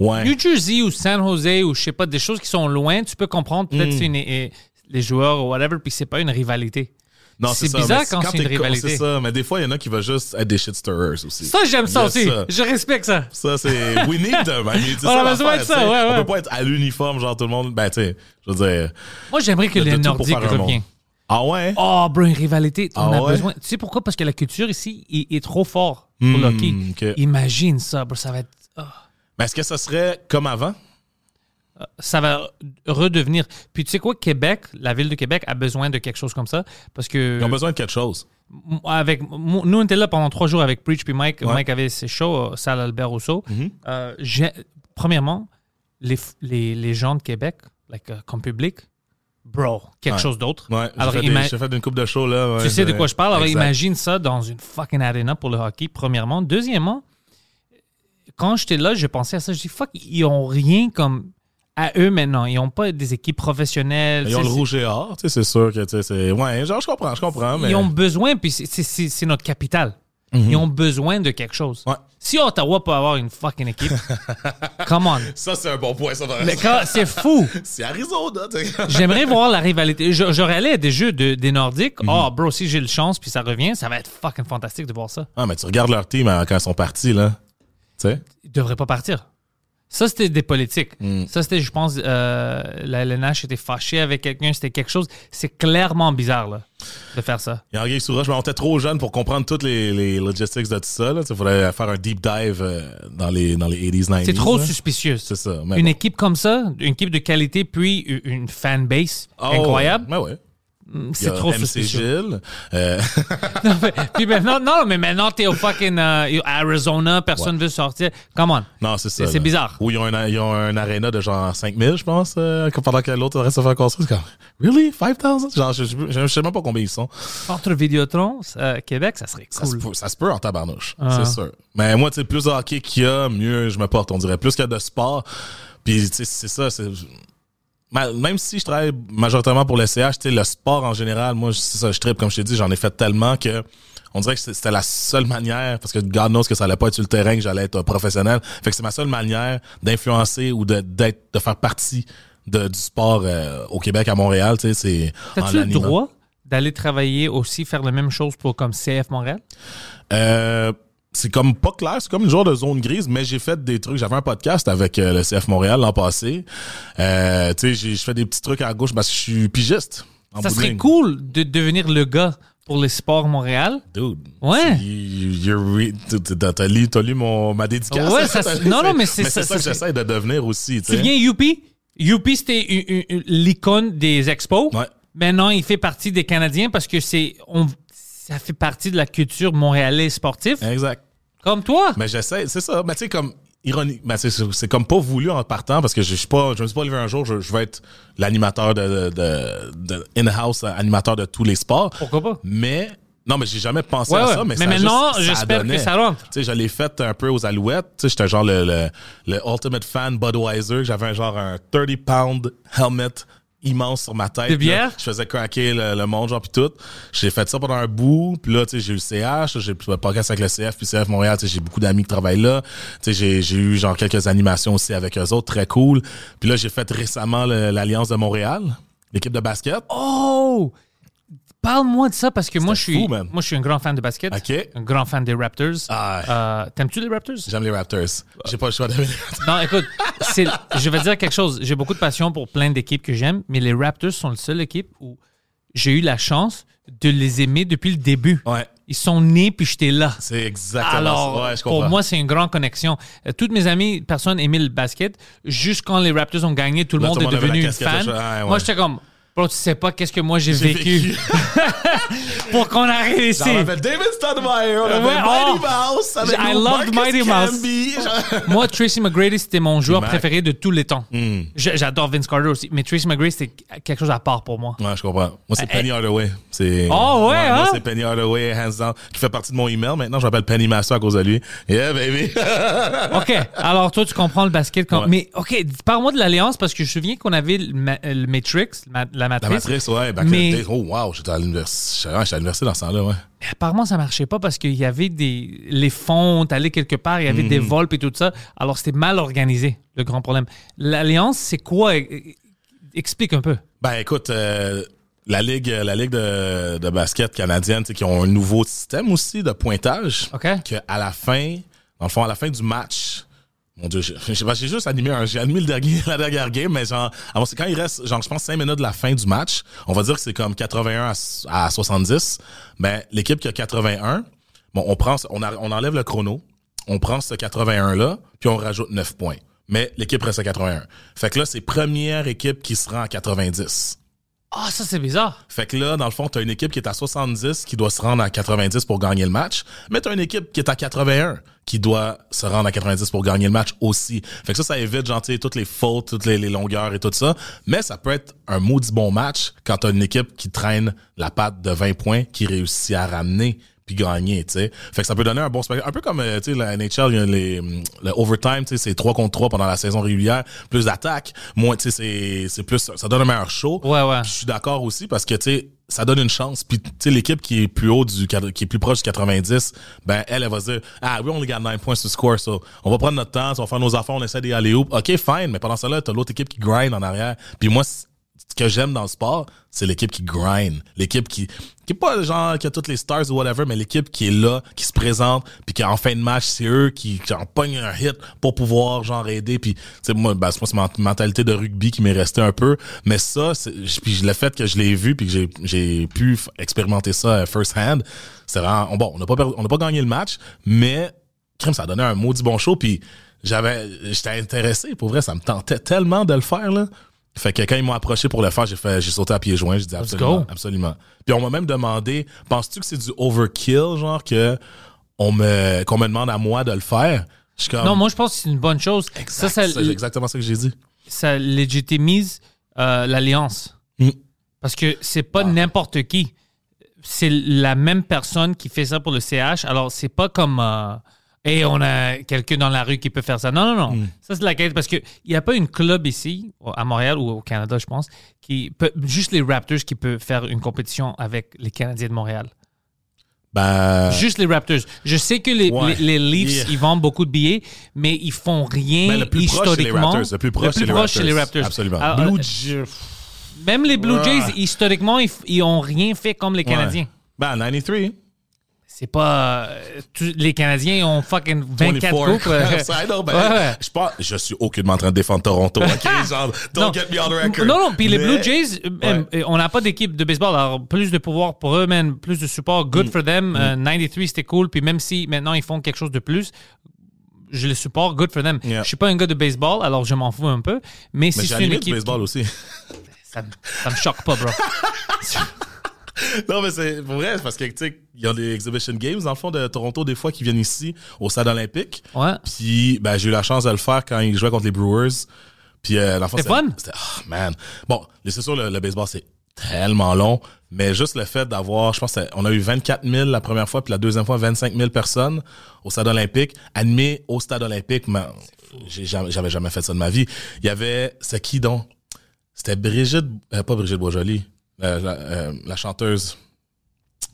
ouais. New Jersey ou San Jose ou je sais pas, des choses qui sont loin, tu peux comprendre peut-être Mm. c'est une- les joueurs ou whatever, puis c'est pas une rivalité. Non, c'est bizarre mais quand c'est une rivalité. C'est ça, mais des fois, il y en a qui veulent juste être des shit stirrers aussi. Ça, j'aime ça Il aussi. ça. Je respecte ça. Ça, c'est. We need them. I mean, On a besoin de ça, ouais, ouais. On peut pas être à l'uniforme, genre tout le monde. Ben, tu sais, je veux dire. Moi, j'aimerais que il les Nordiques reviennent. Ah ouais? Oh, bro, une rivalité. On Ah a ouais? besoin. Tu sais pourquoi? Parce que la culture ici est, est trop fort pour le hockey. ok. Imagine ça, bro. Ça va être. oh. Mais est-ce que ça serait comme avant? Ça va redevenir. Puis tu sais quoi, Québec, la ville de Québec a besoin de quelque chose comme ça parce que Ils ont besoin de quelque chose. avec nous on était là pendant trois jours avec Preach puis Mike. Ouais. Mike avait ses shows euh, salle Albert Rousseau. Mhm. Euh, premièrement, les, les, les gens de Québec, like, euh, comme public, bro, quelque Ouais. chose d'autre. Ouais, j'ai Alors, fait, une coupe de show, là. ouais, tu sais de quoi je parle? Alors Exact. imagine ça dans une fucking arena pour le hockey, premièrement. Deuxièmement, quand j'étais là, je pensais à ça. Je dis, fuck, ils ont rien comme à eux maintenant. Ils n'ont pas des équipes professionnelles. Ils ont Tu le rouge et or, tu c'est sûr que, tu sais, c'est. Ouais, genre, je comprends, je comprends, mais. Ils ont besoin, puis c'est- notre capitale. Ils ont besoin de quelque chose. Ouais. Si Ottawa peut avoir une fucking équipe, come on. Ça, c'est un bon point, ça. C'est fou. C'est Arizona, tu. J'aimerais voir la rivalité. J'aurais allé à des jeux de- des Nordiques. Oh, bro, si j'ai le chance, puis ça revient, ça va être fucking fantastique de voir ça. Ah, mais tu regardes leur team hein, quand ils sont partis, là. sais? il devrait pas partir. Ça, c'était des politiques. Mm. Ça, c'était, je pense, euh, la LNH était fâchée avec quelqu'un, c'était quelque chose. C'est clairement bizarre, là, de faire ça. Il y a Anguille sous roche, mais on était trop jeune pour comprendre toutes les, les logistics de tout ça. Il faudrait faire un deep dive euh, dans, les, dans les 80s, 90s. C'est trop là. suspicieux. C'est ça. mais Une bon. équipe comme ça, une équipe de qualité, puis une fanbase Oh, incroyable, Ouais, ouais. Y c'est trop MC. Gilles. euh, Non, mais- puis maintenant, non, mais maintenant, t'es au fucking euh, Arizona, personne veut sortir. Come on. non, c'est ça. C'est bizarre. Où ils ont un, ils ont un aréna de genre 5000, je pense, euh, pendant que l'autre reste à faire construire. C'est comme, really? 5000? Genre, je, je, je sais même pas combien ils sont. Entre Vidéotron, euh, Québec, ça serait Ça, se cool. peut, ça se peut en tabarnouche, Ah. c'est sûr. Mais moi, tu sais, plus de hockey qu'il y a, mieux je me porte, on dirait. Plus qu'il y a de sport. Puis, tu sais, c'est ça. Même si je travaille majoritairement pour le CH, le sport en général, moi, je- c'est ça, je tripe, comme je t'ai dit, j'en ai fait tellement que on dirait que c'était la seule manière, parce que God knows que ça allait pas être sur le terrain, que j'allais être professionnel. Fait que c'est ma seule manière d'influencer ou de, d'être, de faire partie de, du sport euh, au Québec, à Montréal, tu sais, c'est T'as-tu le droit d'aller travailler aussi, faire la même chose pour comme CF Montréal? Euh, c'est comme pas clair, c'est comme une genre de zone grise, mais j'ai fait des trucs. J'avais un podcast avec euh, le CF Montréal l'an passé. Euh, tu sais, j'ai- je fais des petits trucs à gauche parce que je suis pigiste. en Ça de serait cool de devenir le gars pour les sports Montréal. Dude. Ouais. T'as- lu, t'as lu mon, ma dédicace. Ouais, ça non, non, mais c'est ça- ça, ça que j'essaie de devenir aussi. Tu te souviens Youpi? Youpi, c'était l'icône des expos. Ouais. Maintenant, il fait partie des Canadiens parce que c'est on, ça fait partie de la culture montréalaise sportive. Exact. Comme toi. Mais j'essaie, c'est ça. Mais tu sais, comme ironique, mais c'est, c'est comme pas voulu en partant parce que je suis pas, je me suis pas levé un jour, je, je vais être l'animateur de, de, de, in-house animateur de tous les sports. Pourquoi pas? Mais non, mais j'ai jamais pensé Ouais, à ça. Mais, Mais ça a maintenant, j'espère que ça rentre. Tu sais, je l'ai fait un peu aux Alouettes. Tu sais, j'étais genre le, le, le ultimate fan Budweiser. J'avais un genre un 30 pound helmet immense sur ma tête. De bière? là. Je faisais craquer le, le monde, genre, puis tout. J'ai fait ça pendant un bout. Puis là, tu sais, j'ai eu le CH. J'ai le podcast avec le CF, puis CF Montréal. Tu sais, j'ai beaucoup d'amis qui travaillent là. Tu sais, j'ai, eu genre quelques animations aussi avec eux autres. Très cool. Puis là, j'ai fait récemment l'Alliance de Montréal, l'équipe de basket. Oh! Parle-moi de ça parce que moi je, suis, fou, moi, je suis un grand fan de basket. Un grand fan des Raptors. Ah. Euh, T'aimes-tu les Raptors? J'aime les Raptors. J'ai pas le choix d'aimer. Non, écoute, je vais dire quelque chose. J'ai beaucoup de passion pour plein d'équipes que j'aime, mais les Raptors sont la seule équipe où j'ai eu la chance de les aimer depuis le début. Ouais. Ils sont nés puis j'étais là. C'est exactement Alors, ça. Ouais, je pour moi, c'est une grande connexion. Euh, toutes mes amis, personne aimaient le basket. Juste quand les Raptors ont gagné, tout le Là, monde tout est monde devenu une fan. je- ouais, ouais. Moi, j'étais comme, bro, tu sais pas qu'est-ce que moi j'ai J'ai vécu, pour qu'on arrive ici. On avait David Stoudemire, on avait Ouais, Mighty oh. Mouse, avec I loved Marcus Mighty Mouse. Moi, Tracy McGrady, c'était mon joueur Mac. préféré de tous les temps. Hmm. J'adore Vince Carter aussi, mais Tracy McGrady, c'était quelque chose à part pour moi. Ouais, je comprends. Moi, c'est Eh, Penny Hardaway. C'est, Oh, ouais, Moi, hein? c'est Penny Hardaway, hands down, qui fait partie de mon email. Maintenant, je m'appelle Penny Master à cause de lui. Yeah, baby. OK. Alors, toi, tu comprends le basket. quand- Ouais. Mais, OK, parle-moi de l'Alliance parce que je me souviens qu'on avait le, ma- le Matrix, la, la La matrice. matrice, ouais. Back Mais-. Oh, wow, j'étais à l'université. Ouais, J'étais à l'université dans ce temps-là, ouais. Mais apparemment, ça marchait pas parce qu'il y avait des. Les fonds, t'allais quelque part, il y avait des Mhm. vols et tout ça. Alors, c'était mal organisé, le grand problème. L'Alliance, c'est quoi? E- e- Explique un peu. Ben écoute, euh, la ligue, la ligue de, de basket canadienne, sais, qui ont un nouveau système aussi de pointage. OK. Que à la fin, dans le fond, à la fin du match, mon Dieu, j'ai juste animé un, j'ai animé le dernier, la dernière game, mais genre, alors, quand il reste, genre, je pense 5 minutes de la fin du match, on va dire que c'est comme 81 à, à 70. Ben l'équipe qui a 81, bon, on prend, on, enlève le chrono, on prend ce 81 là, puis on rajoute 9 points. Mais l'équipe reste à 81. Fait que là, c'est première équipe qui se rend à 90. Ah, ça, c'est bizarre. Fait que là, dans le fond, t'as une équipe qui est à 70 qui doit se rendre à 90 pour gagner le match, mais t'as une équipe qui est à 81 qui doit se rendre à 90 pour gagner le match aussi. Fait que ça, ça évite, sais, toutes les fautes, toutes les, les longueurs et tout ça. Mais ça peut être un maudit bon match quand t'as une équipe qui traîne la patte de 20 points, qui réussit à ramener puis gagner, tu sais. Fait que ça peut donner un bon spectacle. Un peu comme, euh, tu sais, la NHL, les, hum, le overtime, tu sais, c'est 3 contre 3 pendant la saison régulière, plus d'attaques, moins, tu sais, c'est, c'est plus, ça donne un meilleur show. Ouais, ouais. Je suis d'accord aussi parce que, tu sais, ça donne une chance. Puis, tu sais, l'équipe qui est plus haut du, qui est plus proche du 90, ben, elle, elle va se dire, ah, oui, on les garde 9 points sur score, so, on va prendre notre temps, on va faire nos affaires, on essaie d'y aller où. OK, fine, mais pendant ça là, t'as l'autre équipe qui grind en arrière. Puis moi, c'est- que j'aime dans le sport, c'est l'équipe qui grind, l'équipe qui qui est pas le genre qui a toutes les stars ou whatever, mais l'équipe qui est là, qui se présente, puis qui en fin de match, c'est eux qui, qui en pognent un hit pour pouvoir genre aider. Puis sais moi, ben, c'est moi c'est ma mentalité de rugby qui m'est resté un peu, mais ça, c'est- puis le fait que je l'ai vu puis que j'ai pu expérimenter ça euh, first hand, c'est vraiment bon. On n'a pas on n'a pas gagné le match, mais crème, ça a donné un maudit bon show. Puis j'avais, j'étais intéressé. Pour vrai, ça me tentait tellement de le faire là. Fait que quand ils m'ont approché pour le faire, j'ai fait, j'ai sauté à pieds joints. J'ai dit absolument, go. absolument. Puis on m'a même demandé, penses-tu que c'est du overkill, genre que on me, qu'on me demande à moi de le faire? Je suis comme, Non, moi, je pense que c'est une bonne chose. Exact, ça, ça, c'est exactement ça que j'ai dit. ça légitimise euh, l'alliance. Mm. Parce que c'est pas n'importe qui. C'est la même personne qui fait ça pour le CH. Alors, c'est pas comme. euh, et on a quelqu'un dans la rue qui peut faire ça. Non, non, non. Mm. Ça, c'est la qualité. Parce qu'il n'y a pas une club ici, à Montréal ou au Canada, je pense, qui peut. Juste les Raptors qui peuvent faire une compétition avec les Canadiens de Montréal. Ben, Juste les Raptors. Je sais que les, Ouais. les, les Leafs, Yeah. ils vendent beaucoup de billets, mais ils font rien Ben, le plus proche, c'est les historiquement. Raptors. Le plus proche, c'est les Raptors. Absolument. Alors, Blue euh, même les Blue. Jays, historiquement, ils, f- ils ont rien fait comme les Canadiens. Ouais. Ben, 93. C'est pas. euh, les Canadiens ont fucking 24 24. coupes. euh. I know, ben, Ouais. Je, pense, je suis aucunement en train de défendre Toronto. OK? Genre, don't Non. get me on the record. Non, non, puis les Blue Jays, euh, Ouais. on n'a pas d'équipe de baseball, alors plus de pouvoir pour eux, man, plus de support, Mm. good for them. Euh, 93, c'était cool, puis même si maintenant ils font quelque chose de plus, je les supporte, good for them. Yeah. Je suis pas un gars de baseball, alors je m'en fous un peu, mais, Mais si c'est une équipe. baseball aussi. Ça, ça me choque pas, bro. non, mais c'est pour vrai, parce que, tu sais, il y a des exhibition games, dans le fond, de Toronto, des fois, qui viennent ici, au stade olympique. Ouais. Puis, ben, j'ai eu la chance de le faire quand ils jouaient contre les Brewers. Puis, euh, dans le fond, C'était fun? C'était, oh, man. Bon, c'est sûr, le, le baseball, c'est tellement long, mais juste le fait d'avoir, je pense, on a eu 24 000 la première fois, puis la deuxième fois, 25 000 personnes au stade olympique, animé au stade olympique, mais j'ai jamais, j'avais jamais fait ça de ma vie. Il y avait, c'est qui donc? C'était Brigitte, euh, pas Brigitte Boisjoli, euh, la, euh, la chanteuse.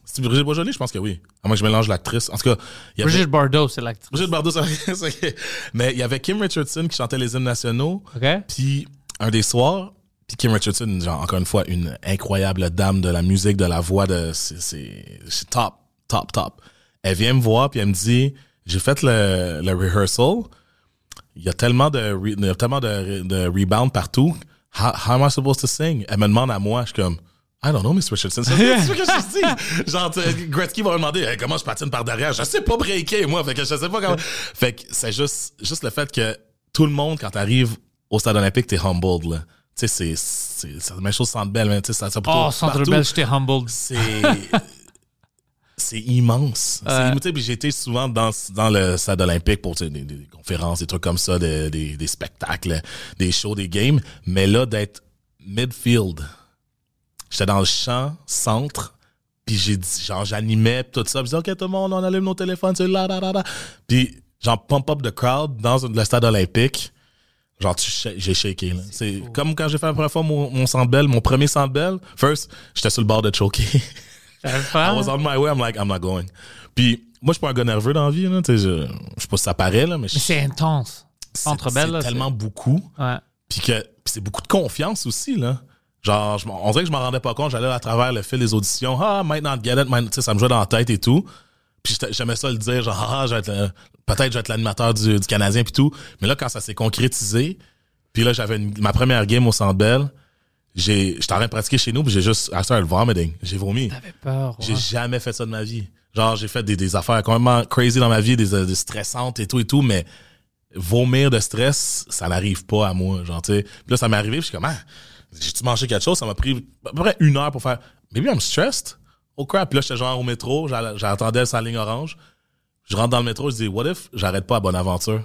C'est Brigitte Boisjoli? Je pense que oui. À moins que je mélange l'actrice. En tout cas, il y avait... Brigitte Bardot, c'est l'actrice. Brigitte Bardot, c'est- c'est- mais il y avait Kim Richardson qui chantait les hymnes nationaux. Puis un des soirs, puis Kim Richardson, genre, encore une fois, une incroyable dame de la musique, de la voix, de c'est- top, top, top. Elle vient me voir puis elle me dit, j'ai fait le, le rehearsal. Il y a tellement de, re- il y a tellement de, de rebound partout. How, how am I supposed to sing? Elle me demande à moi, je suis comme, I don't know, Miss Richardson. C'est ce que je dis. Genre, Gretzky va me demander Hey, comment je patine par derrière? Je sais pas breaker, moi. Fait que je sais pas comment. Fait que c'est juste, juste le fait que tout le monde, quand t'arrives au stade olympique, t'es humbled, là. Tu sais, c'est, la même chose Centre Bell, mais tu sais, ça, ça Oh, Centre. Bell, j'étais humbled. C'est, c'est immense. J'ai été souvent dans, dans le stade olympique pour des, des conférences, des trucs comme ça, des, des, des spectacles, des shows, des games. Mais là, d'être midfield, j'étais dans le champ, centre, puis j'ai dit, genre, j'animais, pis tout ça. Puis je disais, OK, tout le monde, on allume nos téléphones, c'est là, là, là, là. Puis, genre, pump up the crowd dans le stade olympique. Genre, j'ai shaké, là. C'est comme quand j'ai fait la première fois mon, mon belle, mon premier belle. First, j'étais sur le bord de choquer. I was on my way, I'm like, I'm not going. Puis, moi, je suis pas un gars nerveux dans la vie, là. Tu sais, je, je sais pas si ça paraît, là, mais, Mais c'est intense. c'est- là, tellement beaucoup. Ouais. Puis que puis c'est beaucoup de confiance aussi, là. Genre, je on dirait que je m'en rendais pas compte. J'allais à travers le fil des auditions. Ah, might not get it. sais, ça me jouait dans la tête et tout. Puis j'aimais ça le dire, genre, ah, je vais être le- peut-être je vais être l'animateur du, du Canadien puis tout. Mais là, quand ça s'est concrétisé, puis là, j'avais une- ma première game au Centre Bell, j'ai, j'étais en train de pratiquer chez nous, puis j'ai juste, I started vomiting. J'ai vomi. J'avais peur. ouais. J'ai jamais fait ça de ma vie. Genre, j'ai fait des, des affaires complètement crazy dans ma vie, des, euh, des stressantes et tout et tout, mais vomir de stress, ça n'arrive pas à moi. Genre, tu sais. Puis là, ça m'est arrivé, puis je suis comme, ah, j'ai-tu mangé quelque chose? Ça m'a pris à peu près une heure pour faire, maybe I'm stressed? Oh crap. Puis là, j'étais genre au métro, j'attendais sa ligne orange. Je rentre dans le métro, je dis, what if j'arrête pas à bonne aventure?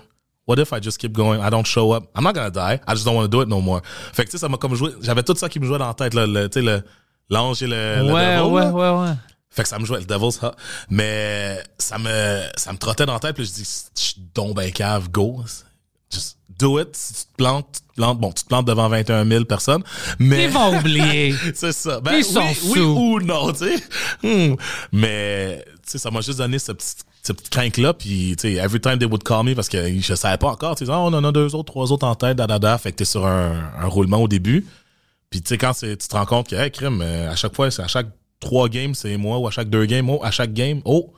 What if I just keep going? I don't show up. I'm not gonna die. I just don't want to do it no more. Fait que, tu sais, ça m'a comme joué. J'avais tout ça qui me jouait dans la tête, là, le, tu sais, le, l'ange et le, le Ouais, devil, ouais, là. ouais, ouais. Fait que ça me jouait le Devil's Hut. Mais ça me, ça me trottait dans la tête. Puis je dis, je suis donc ben cave, go. Just do it. Si tu te plantes, tu te plantes. Bon, tu te plantes devant 21 000 personnes. Mais. Ils vont oublier. C'est ça. Ben, Ils oui, sont oui ou non, tu sais. Hmm. Mais, tu sais, ça m'a juste donné ce petit, ce petit crainte-là. Puis, tu sais, every time they would call me, parce que je savais pas encore, tu sais, Ah, on en a deux autres, trois autres en tête, da, da, da. Fait que t'es sur un, un roulement au début. Puis tu sais, quand tu te rends compte que, hey, crime, euh, à chaque fois, à chaque trois games, c'est moi, ou à chaque deux games, oh, à chaque game, oh,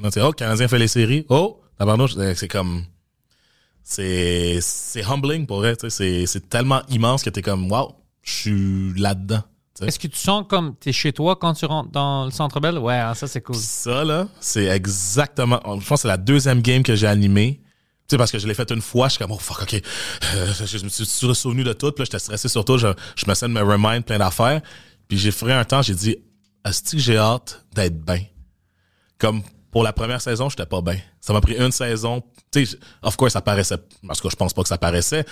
Là, tu sais, oh, le Canadien fait les séries, oh, c'est c'est comme, c'est, c'est humbling pour vrai, tu c'est, tellement immense que t'es comme, wow, je suis là-dedans. tu. Est-ce que tu sens comme tu es chez toi quand tu rentres dans le centre belle? Ouais, ah, ça c'est cool. Ça, là, c'est exactement. Je pense que c'est la deuxième game que j'ai animée. Tu sais, parce que je l'ai fait une fois, je suis comme, oh fuck, ok. Euh, je me suis souvenu de tout, puis là, j'étais stressé sur tout. Je, je me de me remind plein d'affaires. Puis j'ai fait un temps, j'ai dit, est-ce que j'ai hâte d'être bien? Comme pour la première saison, j'étais pas bien. Ça m'a pris une saison. Tu sais, of course, ça paraissait. Parce que je pense pas que ça paraissait.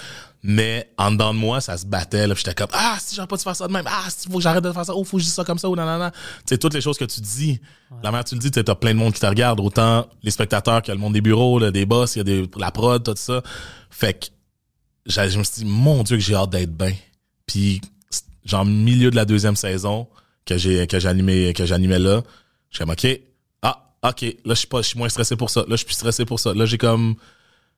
Mais en dedans de moi, ça se battait. Là, j'étais comme, ah, si j'aurais pas dû faire ça de même. Ah, si faut que j'arrête de faire ça. Oh, faut que je dise ça comme ça. Ou nanana. Tu sais, toutes les choses que tu dis. La manière que tu le dis, tu plein de monde qui te regarde. Autant les spectateurs que le monde des bureaux, là, des boss, il y a des, la prod, tout ça. Fait que, je me suis dit, mon Dieu, que j'ai hâte d'être bien. Puis, genre, milieu de la deuxième saison, que j'ai, que j'animais, que j'animais là, je suis comme, OK, OK, là, je suis pas, je suis moins stressé pour ça. Là, je suis plus stressé pour ça. Là, j'ai comme,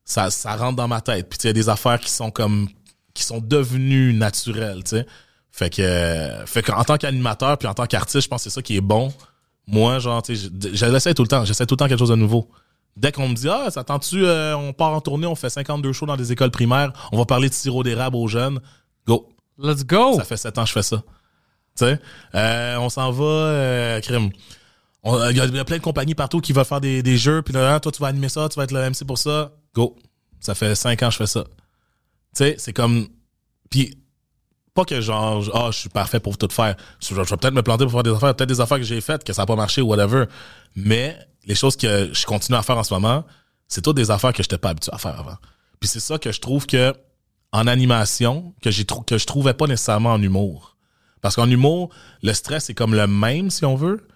ça, ça rentre dans ma tête. Puis, tu il y a des affaires qui sont comme, qui sont devenues naturelles, tu sais. Fait que, euh, fait qu'en tant qu'animateur, puis en tant qu'artiste, je pense que c'est ça qui est bon. Moi, genre, tu sais, je- j'essaie tout le temps. J'essaie tout le temps quelque chose de nouveau. Dès qu'on me dit, ah, ça tente-tu, euh, on part en tournée, on fait 52 shows dans des écoles primaires, on va parler de sirop d'érable aux jeunes. Go. Let's go! Ça fait sept ans que je fais ça. Tu sais, euh, on s'en va, euh, crime. Il il y a plein de compagnies partout qui veulent faire des, jeux, puis là, ah, toi, tu vas animer ça, tu vas être le MC pour ça. Go. Ça fait cinq ans que je fais ça. Tu sais, c'est comme. Puis, pas que genre, ah, je suis parfait pour tout faire. Je, vais peut-être me planter pour faire des affaires, peut-être des affaires que j'ai faites, que ça n'a pas marché ou whatever. Mais les choses que je continue à faire en ce moment, c'est toutes des affaires que je n'étais pas habitué à faire avant. Puis c'est ça que je trouve que en animation, que, j'ai que je trouvais pas nécessairement en humour. Parce qu'en humour, le stress est comme le même, si on veut.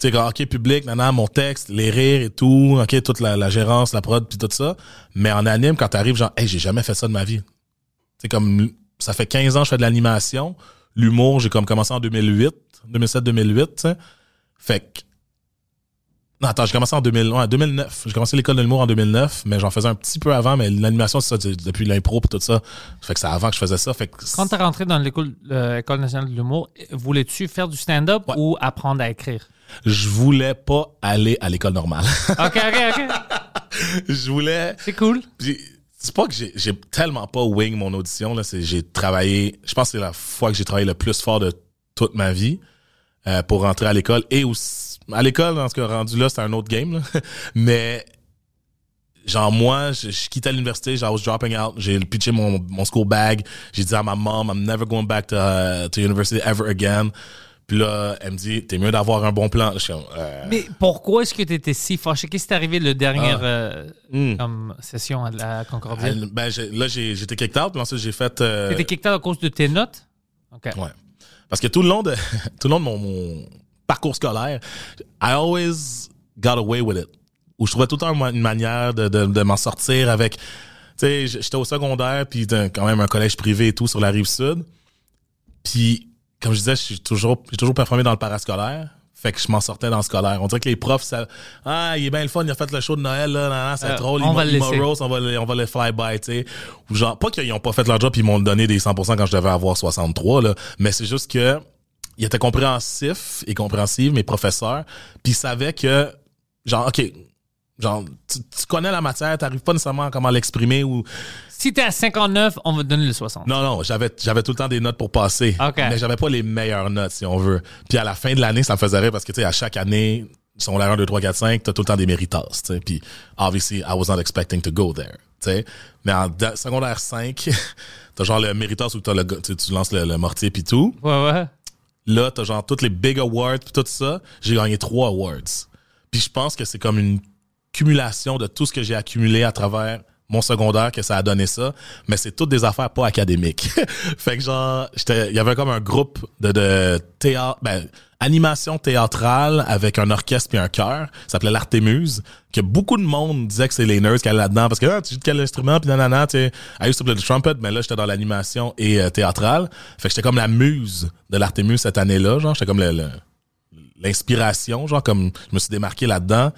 Tu sais, OK, public, nana, mon texte, les rires et tout, OK, toute la, la gérance, la prod, puis tout ça. Mais en anime, quand t'arrives, genre, hey, j'ai jamais fait ça de ma vie. C'est comme, ça fait 15 ans que je fais de l'animation. L'humour, j'ai comme commencé en 2008, 2007-2008, tu sais. Fait que, non, attends, j'ai commencé en 2000, ouais, 2009. J'ai commencé l'école de l'humour en 2009, mais j'en faisais un petit peu avant, mais l'animation, c'est ça, depuis l'impro et tout ça. Fait que c'est avant que je faisais ça. Fait que Quand tu es rentré dans l'école euh, École nationale de l'humour, voulais-tu faire du stand-up Ouais. ou apprendre à écrire? je voulais pas aller à l'école normale. OK, OK, OK. je voulais. C'est cool. C'est pas que j'ai tellement pas wing mon audition. Là, j'ai travaillé. Je pense que c'est la fois que j'ai travaillé le plus fort de toute ma vie euh, pour rentrer à l'école et aussi à l'école. Dans ce cas rendu là, c'était un autre game. là. Mais genre moi, je, je quittais l'université, I was dropping out. J'ai pitché mon, mon school bag. J'ai dit à ma mom, I'm never going back to, uh, to university ever again. Puis là, elle me dit, t'es mieux d'avoir un bon plan. Je suis comme, euh, Mais pourquoi est-ce que tu étais si fâché? Qu'est-ce qui t'est arrivé le dernière Ah. euh, hmm. comme session à la Concordia? Ben, là, j'étais kicked out. Puis ensuite, j'ai fait. euh, T'étais kicked out à cause de tes notes? OK. Ouais. Parce que tout le long de, tout le long de mon, mon parcours scolaire, I always got away with it. Où je trouvais tout le temps une manière de, de, de m'en sortir avec. Tu sais, j'étais au secondaire, puis quand même un collège privé et tout sur la rive sud. Puis, comme je disais, suis toujours, j'ai toujours performé dans le parascolaire. Fait que je m'en sortais dans le scolaire. On dirait que les profs, ça, ah, il est bien le fun, il a fait le show de Noël, là, c'est Euh, drôle, on il va le on va le, on va le fly by, tu sais. Ou genre, pas qu'ils ont pas fait leur job, puis ils m'ont donné des 100% quand je devais avoir 63, là. Mais c'est juste que, ils étaient compréhensifs et compréhensifs, mes professeurs, puis ils savaient que, genre, OK, genre, tu, tu connais la matière, t'arrives pas nécessairement à comment l'exprimer ou, Si t'es à 59, on va te donner le 60. non, non, j'avais, j'avais tout le temps des notes pour passer. OK. Mais j'avais pas les meilleures notes, si on veut. Puis à la fin de l'année, ça me faisait rire parce que, tu sais, à chaque année, sont la 1, 2, 3, 4, 5, t'as tout le temps des méritas, tu sais. Puis, obviously, I was not expecting to go there, tu sais. Mais en da- secondaire 5, t'as genre le méritas où t'as le, tu, lances le, le mortier puis tout. Ouais, ouais. Là, t'as genre toutes les big awards puis tout ça. J'ai gagné trois awards. Puis je pense que c'est comme une cumulation de tout ce que j'ai accumulé à travers mon secondaire que ça a donné ça, mais c'est toutes des affaires pas académiques. fait que genre, il y avait comme un groupe de, ben, animation théâtrale avec un orchestre puis un chœur, ça s'appelait l'Artémuse, que beaucoup de monde disait que c'est les nerds qui allaient là-dedans parce que ah, tu joues de quel instrument puis nanana, tu sais, I used to play the trumpet, mais là j'étais dans l'animation et euh, théâtrale. Fait que j'étais comme la muse de l'Artémuse cette année-là, genre j'étais comme l'inspiration, genre comme je me suis démarqué là-dedans.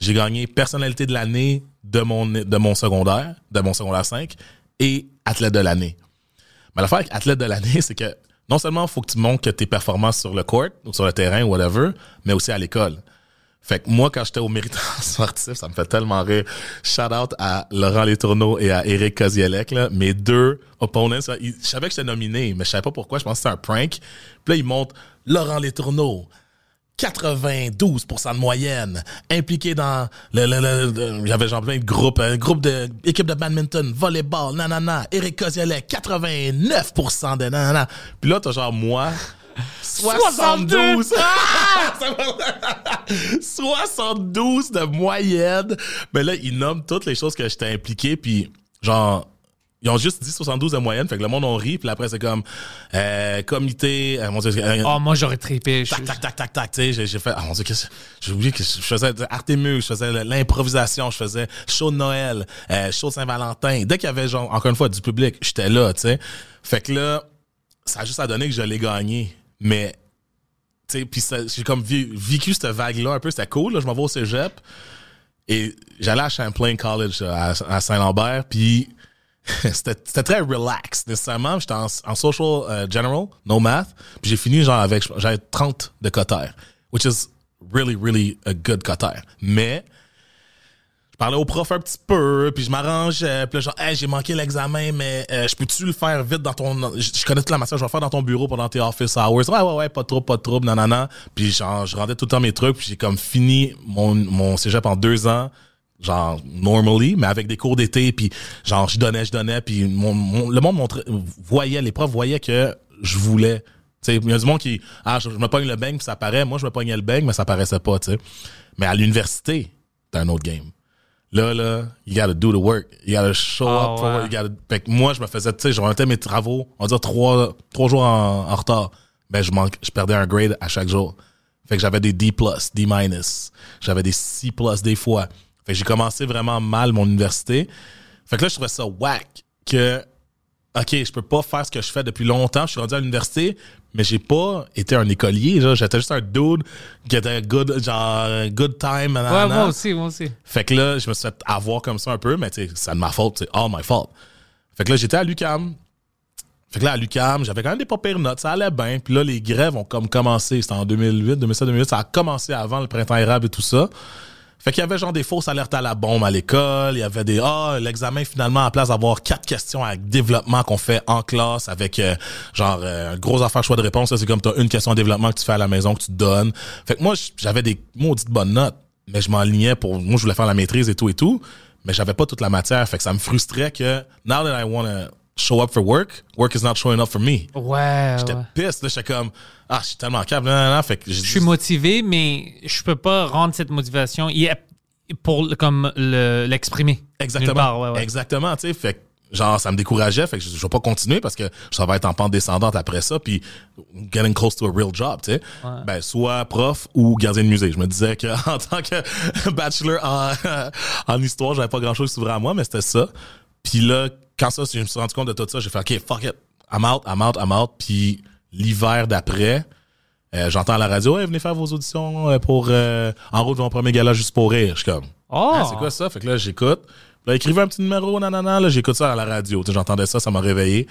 J'ai gagné personnalité de l'année de mon de mon secondaire, de mon secondaire 5 et athlète de l'année. Mais l'affaire avec athlète de l'année, c'est que non seulement faut que tu montres que tes performances sur le court ou sur le terrain ou whatever, mais aussi à l'école. Fait que moi, quand j'étais au méritant sportif, ça me fait tellement rire. Shout out à Laurent Letourneau et à Eric Kozielek, là. Mes deux opponents, je savais que j'étais nominé, mais je savais pas pourquoi. Je pensais que c'était un prank. Puis là, ils montrent Laurent Letourneau. 92% de moyenne, impliqué dans le, le, le- le- j'avais genre plein de groupes, un groupe de équipe de badminton, volleyball, nanana, Eric Kozielek, 89% de nanana. Puis là, t'as genre moi, 72. 72 de moyenne. Mais là, ils nomment toutes les choses que j'étais impliqué, puis genre, ils ont juste dit 72 de moyenne, fait que le monde on rit, puis après c'est comme euh, comité, euh, mon Dieu, euh, Oh, moi, j'aurais trippé. Tac, tac, tac, tac, tac, tu sais, j'ai- fait, ah mon dieu, qu'est-ce que- j'ai oublié que je faisais Artemus, je faisais l'improvisation, je faisais show de Noël, euh, show de Saint-Valentin. Dès qu'il y avait, genre, encore une fois, du public, j'étais là, tu sais. Fait que là, ça a juste à donner que je l'ai gagné. Mais, tu sais, puis j'ai comme vécu cette vague-là un peu, c'était cool, là, je m'en vais au cégep. Et j'allais à Champlain College, à, à Saint-Lambert, puis c'était très relax nécessairement. J'étais en, social euh, general no math. Puis j'ai fini genre avec j'avais 30 de cotère which is really really a good cotère. Mais je parlais au prof un petit peu puis je m'arrangeais. Puis là genre j'ai manqué l'examen mais euh, je peux-tu le faire vite dans ton je, connais toute la matière je vais le faire dans ton bureau pendant tes office hours. Ouais ouais ouais pas trouble pas de trouble nanana. Puis genre je rendais tout le temps mes trucs puis j'ai comme fini mon mon cégep en deux ans genre normally mais avec des cours d'été puis genre je donnais je donnais puis mon, mon- le monde montrait voyait les profs voyaient que je voulais tu sais il y a du monde qui ah je, je me pogne le bang puis ça paraît. Moi je me pognais le bang mais ça paraissait pas tu sais mais à l'université t'as un autre game. Là là you gotta do the work. You gotta show Ah, up for ouais. work you gotta fait que moi je me faisais tu sais je remettais mes travaux on va dire trois trois jours en, en retard. Ben je manque je perdais un grade à chaque jour. Fait que j'avais des D+, D-, j'avais des C+, des fois. Fait que j'ai commencé vraiment mal mon université. Fait que là, je trouvais ça whack que, OK, je peux pas faire ce que je fais depuis longtemps. Je suis rendu à l'université, mais j'ai pas été un écolier. genre. J'étais juste un dude qui était good, genre, good time. Ouais, moi aussi, moi aussi. Fait que là, je me suis fait avoir comme ça un peu, mais c'est de ma faute, c'est all my fault. Fait que là, j'étais à l'UCAM. Fait que là, à l'UCAM, j'avais quand même des pas pires notes, ça allait bien. Puis là, les grèves ont comme commencé. C'était en 2008, 2007, 2008. Ça a commencé avant le printemps érable et tout ça. Fait qu'il y avait genre des fausses alertes à la bombe à l'école. Il y avait des ah l'examen finalement à place d'avoir quatre questions à développement qu'on fait en classe avec euh, genre euh, gros affaire choix de réponse. C'est comme t'as une question en développement que tu fais à la maison que tu te donnes. Fait que moi j'avais des maudites bonnes notes, mais je m'enlignais pour moi je voulais faire la maîtrise et tout et tout, mais j'avais pas toute la matière. Fait que ça me frustrait que now that I wanna show up for work, work is not showing up for me. Ouais, J'étais ouais. pissed là, j'étais comme ah je suis tellement câble, nan, nan, nan. fait que Je suis motivé, mais je peux pas rendre cette motivation pour comme le- l'exprimer. Exactement. Nulle part, ouais, ouais. Exactement, tu sais. Fait que, genre, ça me décourageait. Fait que je, je vais pas continuer parce que ça va être en pente descendante après ça. Puis, getting close to a real job, tu sais. Ben, soit prof ou gardien de musée. Je me disais que en tant que bachelor en, en histoire, j'avais pas grand chose qui s'ouvrait à moi, mais c'était ça. Puis là, quand ça, je me suis rendu compte de tout ça, j'ai fait, OK, fuck it. I'm out, I'm out, I'm out. Puis, l'hiver d'après, euh, j'entends à la radio, hey, venez faire vos auditions euh, pour euh, En route vers mon premier gala juste pour rire. Je suis comme, Oh! ah, c'est quoi ça? Fait que là, j'écoute. Là, écrivez un petit numéro, nanana. Là, j'écoute ça à la radio. J'entendais ça, ça m'a réveillé.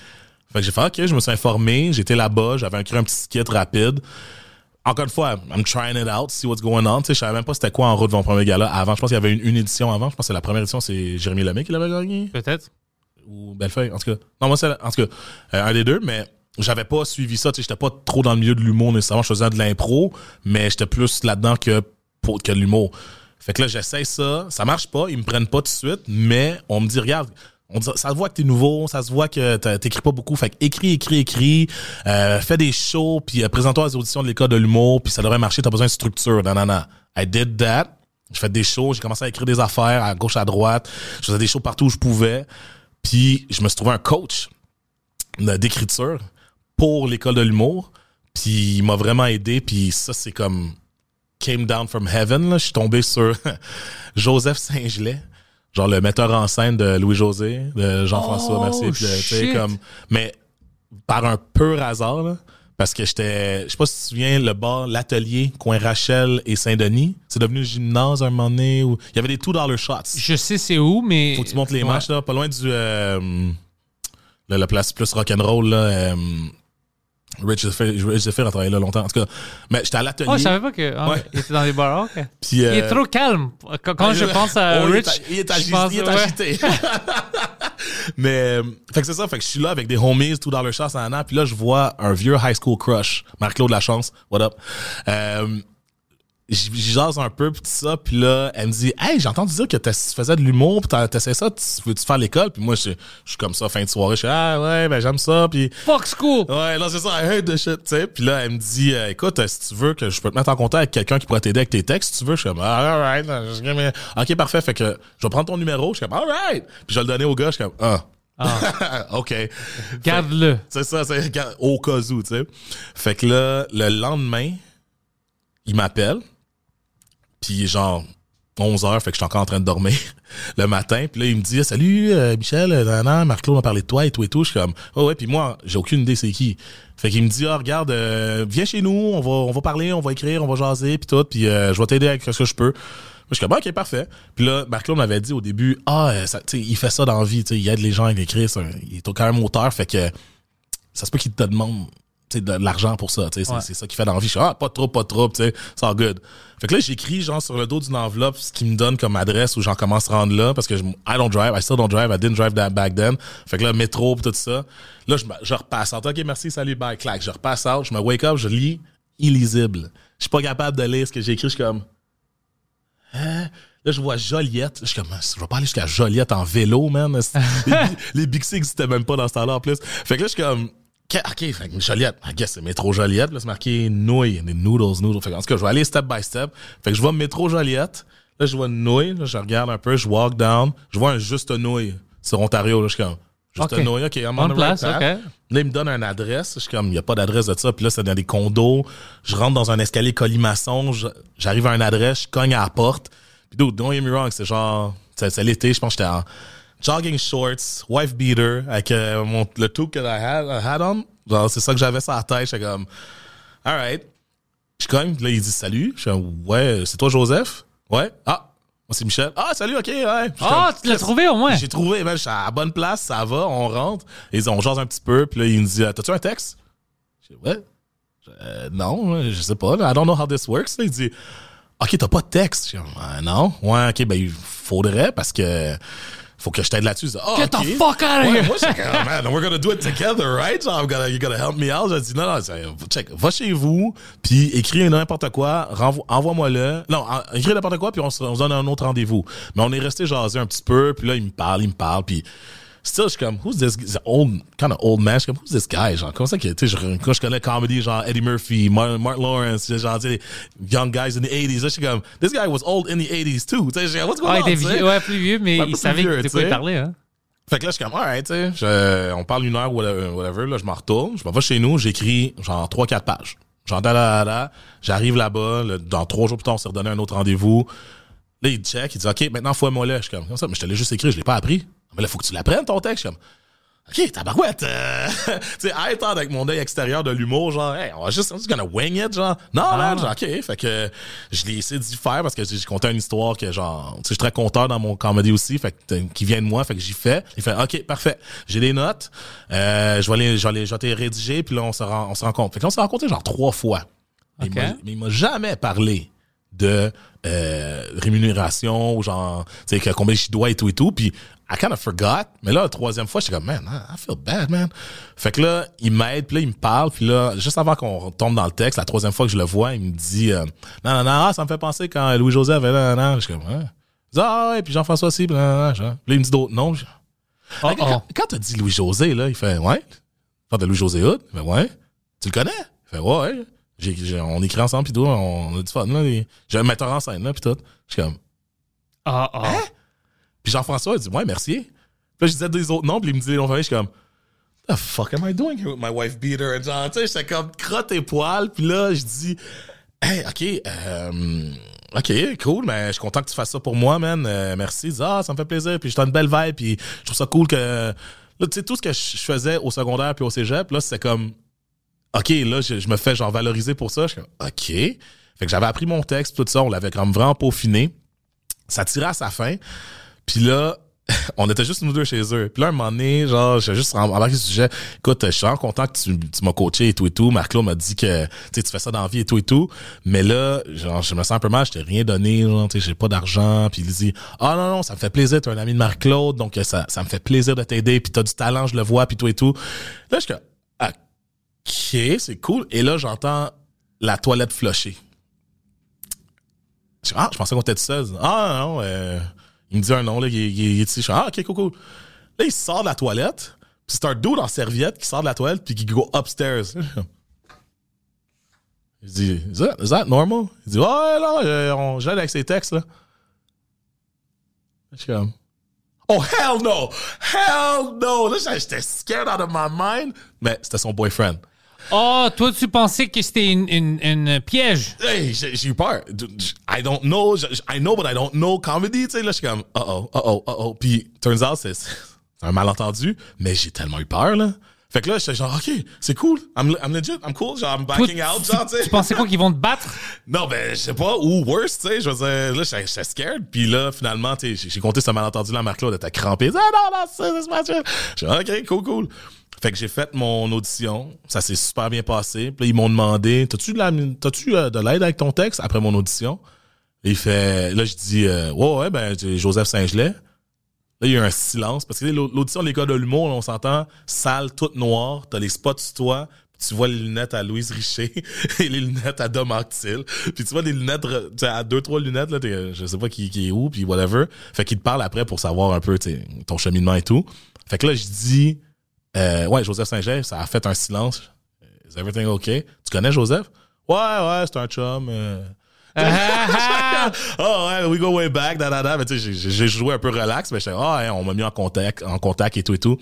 Fait que j'ai fait, OK, je me suis informé. J'étais là-bas. J'avais écrit un petit skit rapide. Encore une fois, I'm trying it out, see what's going on. Tu sais, je savais même pas c'était quoi en route vers mon premier gala. Avant, je pense qu'il y avait une, une édition avant. Je pense que la première édition, c'est Jérémy Lemay qui l'avait gagné. Peut-être. Ou Bellefeuille, en tout cas. Non, moi, c'est, en tout cas, euh, un des deux, mais j'avais pas suivi ça. Tu sais, j'étais pas trop dans le milieu de l'humour nécessairement. Je faisais de l'impro, mais j'étais plus là-dedans que, pour, que l'humour. Fait que là, j'essaye ça. Ça marche pas. Ils me prennent pas tout de suite, mais on me dit, regarde, on dit, ça se voit que t'es nouveau, ça se voit que t'écris pas beaucoup. Fait que écris, écris, écris, euh, fais des shows, puis euh, présente-toi aux auditions de l'école de l'humour, puis ça devrait marcher, t'as besoin de structure. Non. I did that. J'ai fait des shows, j'ai commencé à écrire des affaires à gauche, à droite. Je faisais des shows partout où je pouvais. Puis je me suis trouvé un coach d'écriture pour l'école de l'humour. Puis il m'a vraiment aidé. Puis ça, c'est comme came down from heaven. Là. Je suis tombé sur Joseph Saint-Gelais, genre le metteur en scène de Louis-José, de Jean-François Oh, Mercier. puis comme, mais par un pur hasard, là, parce que j'étais, je sais pas si tu te souviens, le bar, l'atelier, coin Rachel et Saint-Denis, c'est devenu le gymnase un moment donné où il y avait des $2 shots. Je sais c'est où, mais. Faut que tu montes les Ouais. matchs, là, pas loin du. Euh, là, la place plus rock'n'roll, là. Euh, Rich Zephyr, a travaillé là longtemps. En tout cas, mais j'étais à l'atelier. Oh, je savais pas que. ah, Ouais. Il était dans les bars. ok. Puis, Il euh, est trop calme. Quand, quand je pense à Oh, il est Rich. Il est, je agité. pense- il est ouais. Mais, euh, fait que c'est ça. Fait que je suis là avec des homies, tout dans leur chasse en an. Puis là, je vois un vieux high school crush. Marc-Claude Lachance. What up? Euh, jase un peu, puis tout ça. Puis là, elle me dit, hey, j'ai entendu dire que tu faisais de l'humour, puis t'essayais ça, tu veux-tu faire l'école? Puis moi, je suis comme ça, fin de soirée. Je suis, ah ouais, ben j'aime ça. Puis Fuck school. Ouais, là, c'est ça, heard the shit, tu sais. Puis là, elle me dit, euh, écoute, si tu veux que je peux te mettre en contact avec quelqu'un qui pourrait t'aider avec tes textes, si tu veux, je suis comme, ah, alright. Ok, parfait. Fait que je vais prendre ton numéro. Je suis comme, alright. Puis je vais le donner au gars. Je suis comme, ah. ok. Garde-le. C'est ça, c'est au cas où, tu sais. Fait que là, le lendemain, il m'appelle. Puis genre 11 heures, fait que je suis encore en train de dormir le matin. Puis là, il me dit Salut euh, Michel, euh, nan, nan, Marc-Claude m'a parlé de toi et tout et tout. Je suis comme Oh ouais, puis moi, j'ai aucune idée c'est qui. Fait qu'il me dit Ah, regarde, euh, viens chez nous, on va, on va parler, on va écrire, on va jaser, puis tout, puis euh, je vais t'aider avec ce que je peux. Je suis comme, ok, parfait. Puis là, Marc-Claude m'avait dit au début, ah, ça, il fait ça dans la vie, il aide les gens à écrire, il est quand même auteur, fait que ça se peut qu'il te demande de l'argent pour ça. Ouais. c'est ça qui fait dans la vie. Je suis ah, pas trop, pas trop, tu sais, c'est all good. Fait que là, j'écris genre sur le dos d'une enveloppe ce qui me donne comme adresse où j'en commence à rendre là parce que je, I don't drive, I still don't drive, I didn't drive that back then. Fait que là, métro pis tout ça. Là, je, je repasse out. OK, merci, salut, bye, clac. Je repasse out, je me wake up, je lis illisible. Je suis pas capable de lire ce que j'ai écrit. Je suis comme, Hein? Là, je vois Joliette. Je suis comme, je vais pas aller jusqu'à Joliette en vélo, man. les, les Bixi n'existaient même pas dans ce temps-là, en plus. Fait que là, je suis comme, OK, fait que Joliette. I guess c'est métro Joliette. Là, c'est marqué nouilles, des noodles, noodles. Fait que, en tout cas, je vais aller step by step. Fait que je vois métro Joliette. Là, je vois une nouille. Là, je regarde un peu, je walk down. Je vois un juste nouille sur Ontario. Là, je suis comme, juste OK. nouille. OK, I'm on the right place, path. OK. Là, il me donne une adresse. Je suis comme, il n'y a pas d'adresse de ça. Puis là, c'est dans des condos. Je rentre dans un escalier colimaçon. J'arrive à une adresse. Je cogne à la porte. Puis, dude, don't get me wrong, c'est genre, c'est c'est l'été. Je pense que j'étais en jogging shorts, wife beater, avec euh, mon, le tout que I had, I had on. Genre, c'est ça que j'avais sur la tête. J'étais comme, alright. Je cogne. Puis là, il dit salut. Je suis comme, ouais, c'est toi, Joseph? Ouais. Ah, moi, c'est Michel. Ah, salut, OK, ouais. Suis Ah, comme, tu l'as trouvé au moins. j'ai trouvé, ben, je suis à la bonne place, ça va, on rentre. Et ils ont jase un petit peu, puis là, il me dit, euh, t'as-tu un texte? Je dis, ouais. Euh, non, je sais pas, I don't know how this works. Il dit, OK, t'as pas de texte. Je dis, non. Ouais, OK, ben, il faudrait parce que faut que je t'aide là-dessus. Ah, Get the OK. fuck out of Ouais, here. moi, comme, Oh, man, we're gonna do it together, right? Genre, I'm gonna, you're gonna help me out. Non, non, check, va chez vous, puis écris n'importe quoi, envoie-moi-le. Non, écris n'importe quoi, puis on se, on se donne un autre rendez-vous. Mais on est resté jaser un petit peu, puis là, il me parle, il me parle, puis still, je suis comme, who's this, old, kind of old man, je suis comme, who's this guy? Genre, comment ça que, tu sais, quand je connais comedy, genre Eddie Murphy, Martin, Martin Lawrence, genre, tu sais, young guys in the 80s, là, je suis comme, this guy was old in the 80s too. Tu sais, je suis comme, what's going Ah, on? il était vieux, ouais, plus vieux, mais il savait de tu quoi il parlait. Hein. Fait que là, je suis comme, alright, tu sais, on parle une heure, whatever, whatever, là, je m'en retourne, je m'en vais chez nous, j'écris genre 3-4 pages. Genre, da, da, da, j'arrive là-bas, là, dans trois jours plus tard, on s'est redonné un autre rendez-vous. Là, il check, il dit, OK, maintenant, fouille-moi là. Je suis comme, comme ça, mais je te l'ai juste écrit, je l'ai pas appris. Mais là, faut que tu l'apprennes, ton texte. Je suis comme, OK, tabarouette. Euh, tu sais, être avec mon œil extérieur de l'humour, genre, hey, on va juste, on just gonna wing it, genre? Non, man, genre, OK. Fait que je l'ai essayé d'y faire parce que j'ai conté une histoire que, genre, tu sais, je suis très conteur dans mon comedy aussi, fait que, euh, qui vient de moi, fait que j'y fais. Il fait, OK, parfait. J'ai des notes. Euh, je vais les, je vais je les rédiger, puis là, on se, rend, on se rencontre. Fait que là, on s'est rencontrés, genre, trois fois. Mais il m'a- Mais il m'a jamais parlé de euh, rémunération ou genre, tu sais, combien je dois et tout et tout. Puis, I kind of forgot. Mais là, la troisième fois, j'étais comme, man, I feel bad, man. Fait que là, il m'aide, puis là, il me parle. Puis là, juste avant qu'on tombe dans le texte, la troisième fois que je le vois, il me dit, euh, non, non, non, ça me fait penser quand Louis-José avait là, non, non. Je suis comme. Il dit, ah ouais, puis Jean-François aussi, puis là, là, genre. Il me dit d'autres noms. Je- Oh, Quand, oh. quand t'as dit Louis-José, là, il fait, ouais. Quand de Louis-José Hood, il fait, ouais. Tu le connais? Il fait, ouais, j'ai- on écrit ensemble, puis tout, on a du fun, là. J'ai un metteur en scène, là, puis tout. Je suis comme, Ah, ah. Puis Jean-François, il dit, ouais, merci. Puis là, je disais des autres noms, puis il me dit les noms je suis comme, the fuck am I doing here with my wife beater? And genre, tu sais, j'étais comme crotte et poil, puis là, je dis, hey, OK, euh, OK, cool, mais je suis content que tu fasses ça pour moi, man. Euh, merci. Dit, ah, ça me fait plaisir, puis j'ai une belle vibe, puis je trouve ça cool que. Là, tu sais, tout ce que je faisais au secondaire puis au cégep, là, c'est comme, OK, là, je, je me fais genre valoriser pour ça. Je suis comme, OK. Fait que j'avais appris mon texte, tout ça, on l'avait comme vraiment peaufiné. Ça tirait à sa fin. Puis là, on était juste nous deux chez eux. Puis là, un moment donné, genre, j'ai juste embarqué le sujet. Écoute, je suis vraiment content que tu, m'as coaché et tout et tout. Marc-Claude m'a dit que, tu fais ça dans la vie et tout et tout. Mais là, genre, je me sens un peu mal, je t'ai rien donné, genre, j'ai pas d'argent. Puis il dit, ah non, non, ça me fait plaisir, t'es un ami de Marc-Claude, donc ça, me fait plaisir de t'aider. Puis t'as du talent, je le vois, puis tout et tout. Là, je suis comme, ok, c'est cool. Et là, j'entends la toilette flusher. Je ah, je pensais qu'on était seul. Ah, non, euh, il me dit un nom, là, il, il- il est ici. Ah, ok, cool, cool. Là, il sort de la toilette, puis c'est un dude en serviette qui sort de la toilette, puis qui go upstairs. Je dis, is that, is that normal? Il dit, ouais, non, euh, on gèle avec ses textes, là. Je suis comme, oh, hell no! Hell no! Là, j'étais scared out of my mind, mais c'était son boyfriend. Oh, toi, tu pensais que c'était une, une, une piège? Hey, j'ai eu peur. I don't know. I know, but I don't know comedy. Tu sais, là, je suis comme, uh-oh, uh-oh, uh-oh. Puis, turns out, c'est un malentendu, mais j'ai tellement eu peur, là. Fait que là, j'étais genre, OK, c'est cool. I'm, I'm legit, I'm cool. Genre, I'm backing out, tu, genre, tu sais. tu pensais quoi qu'ils vont te battre? Non, ben, je sais pas, ou worse, tu sais. Je veux dire, là, j'étais scared. Puis là, finalement, tu sais, j'ai- compté ce malentendu-là, Marc-Claude était crampé. Ah non, non, c'est pas chill. J'ai OK, cool, cool. Fait que j'ai fait mon audition. Ça s'est super bien passé. Puis là, ils m'ont demandé, t'as-tu de euh, de l'aide avec ton texte après mon audition? Il fait, là, je dis, euh, ouais, ouais, ben, Joseph Saint-Gelais. Là, il y a eu un silence. Parce que l'au- l'audition de l'école de l'humour, on s'entend, salle toute noire, t'as les spots sur toi, puis tu vois les lunettes à Louise Richer et les lunettes à Dom Actil. Puis tu vois des lunettes, tu à deux, trois lunettes, là, je sais pas qui, qui est où, puis whatever. Fait qu'il te parle après pour savoir un peu ton cheminement et tout. Fait que là, je dis, euh, ouais, Joseph Saint-Gelais, ça a fait un silence. Is everything okay? Tu connais Joseph? Ouais, ouais, c'est un chum. euh. oh ouais, we go way back, da, da, da. Mais tu sais, j'ai- joué un peu relax, mais j'étais, ah, ouais, on m'a mis en contact, en contact et tout et tout.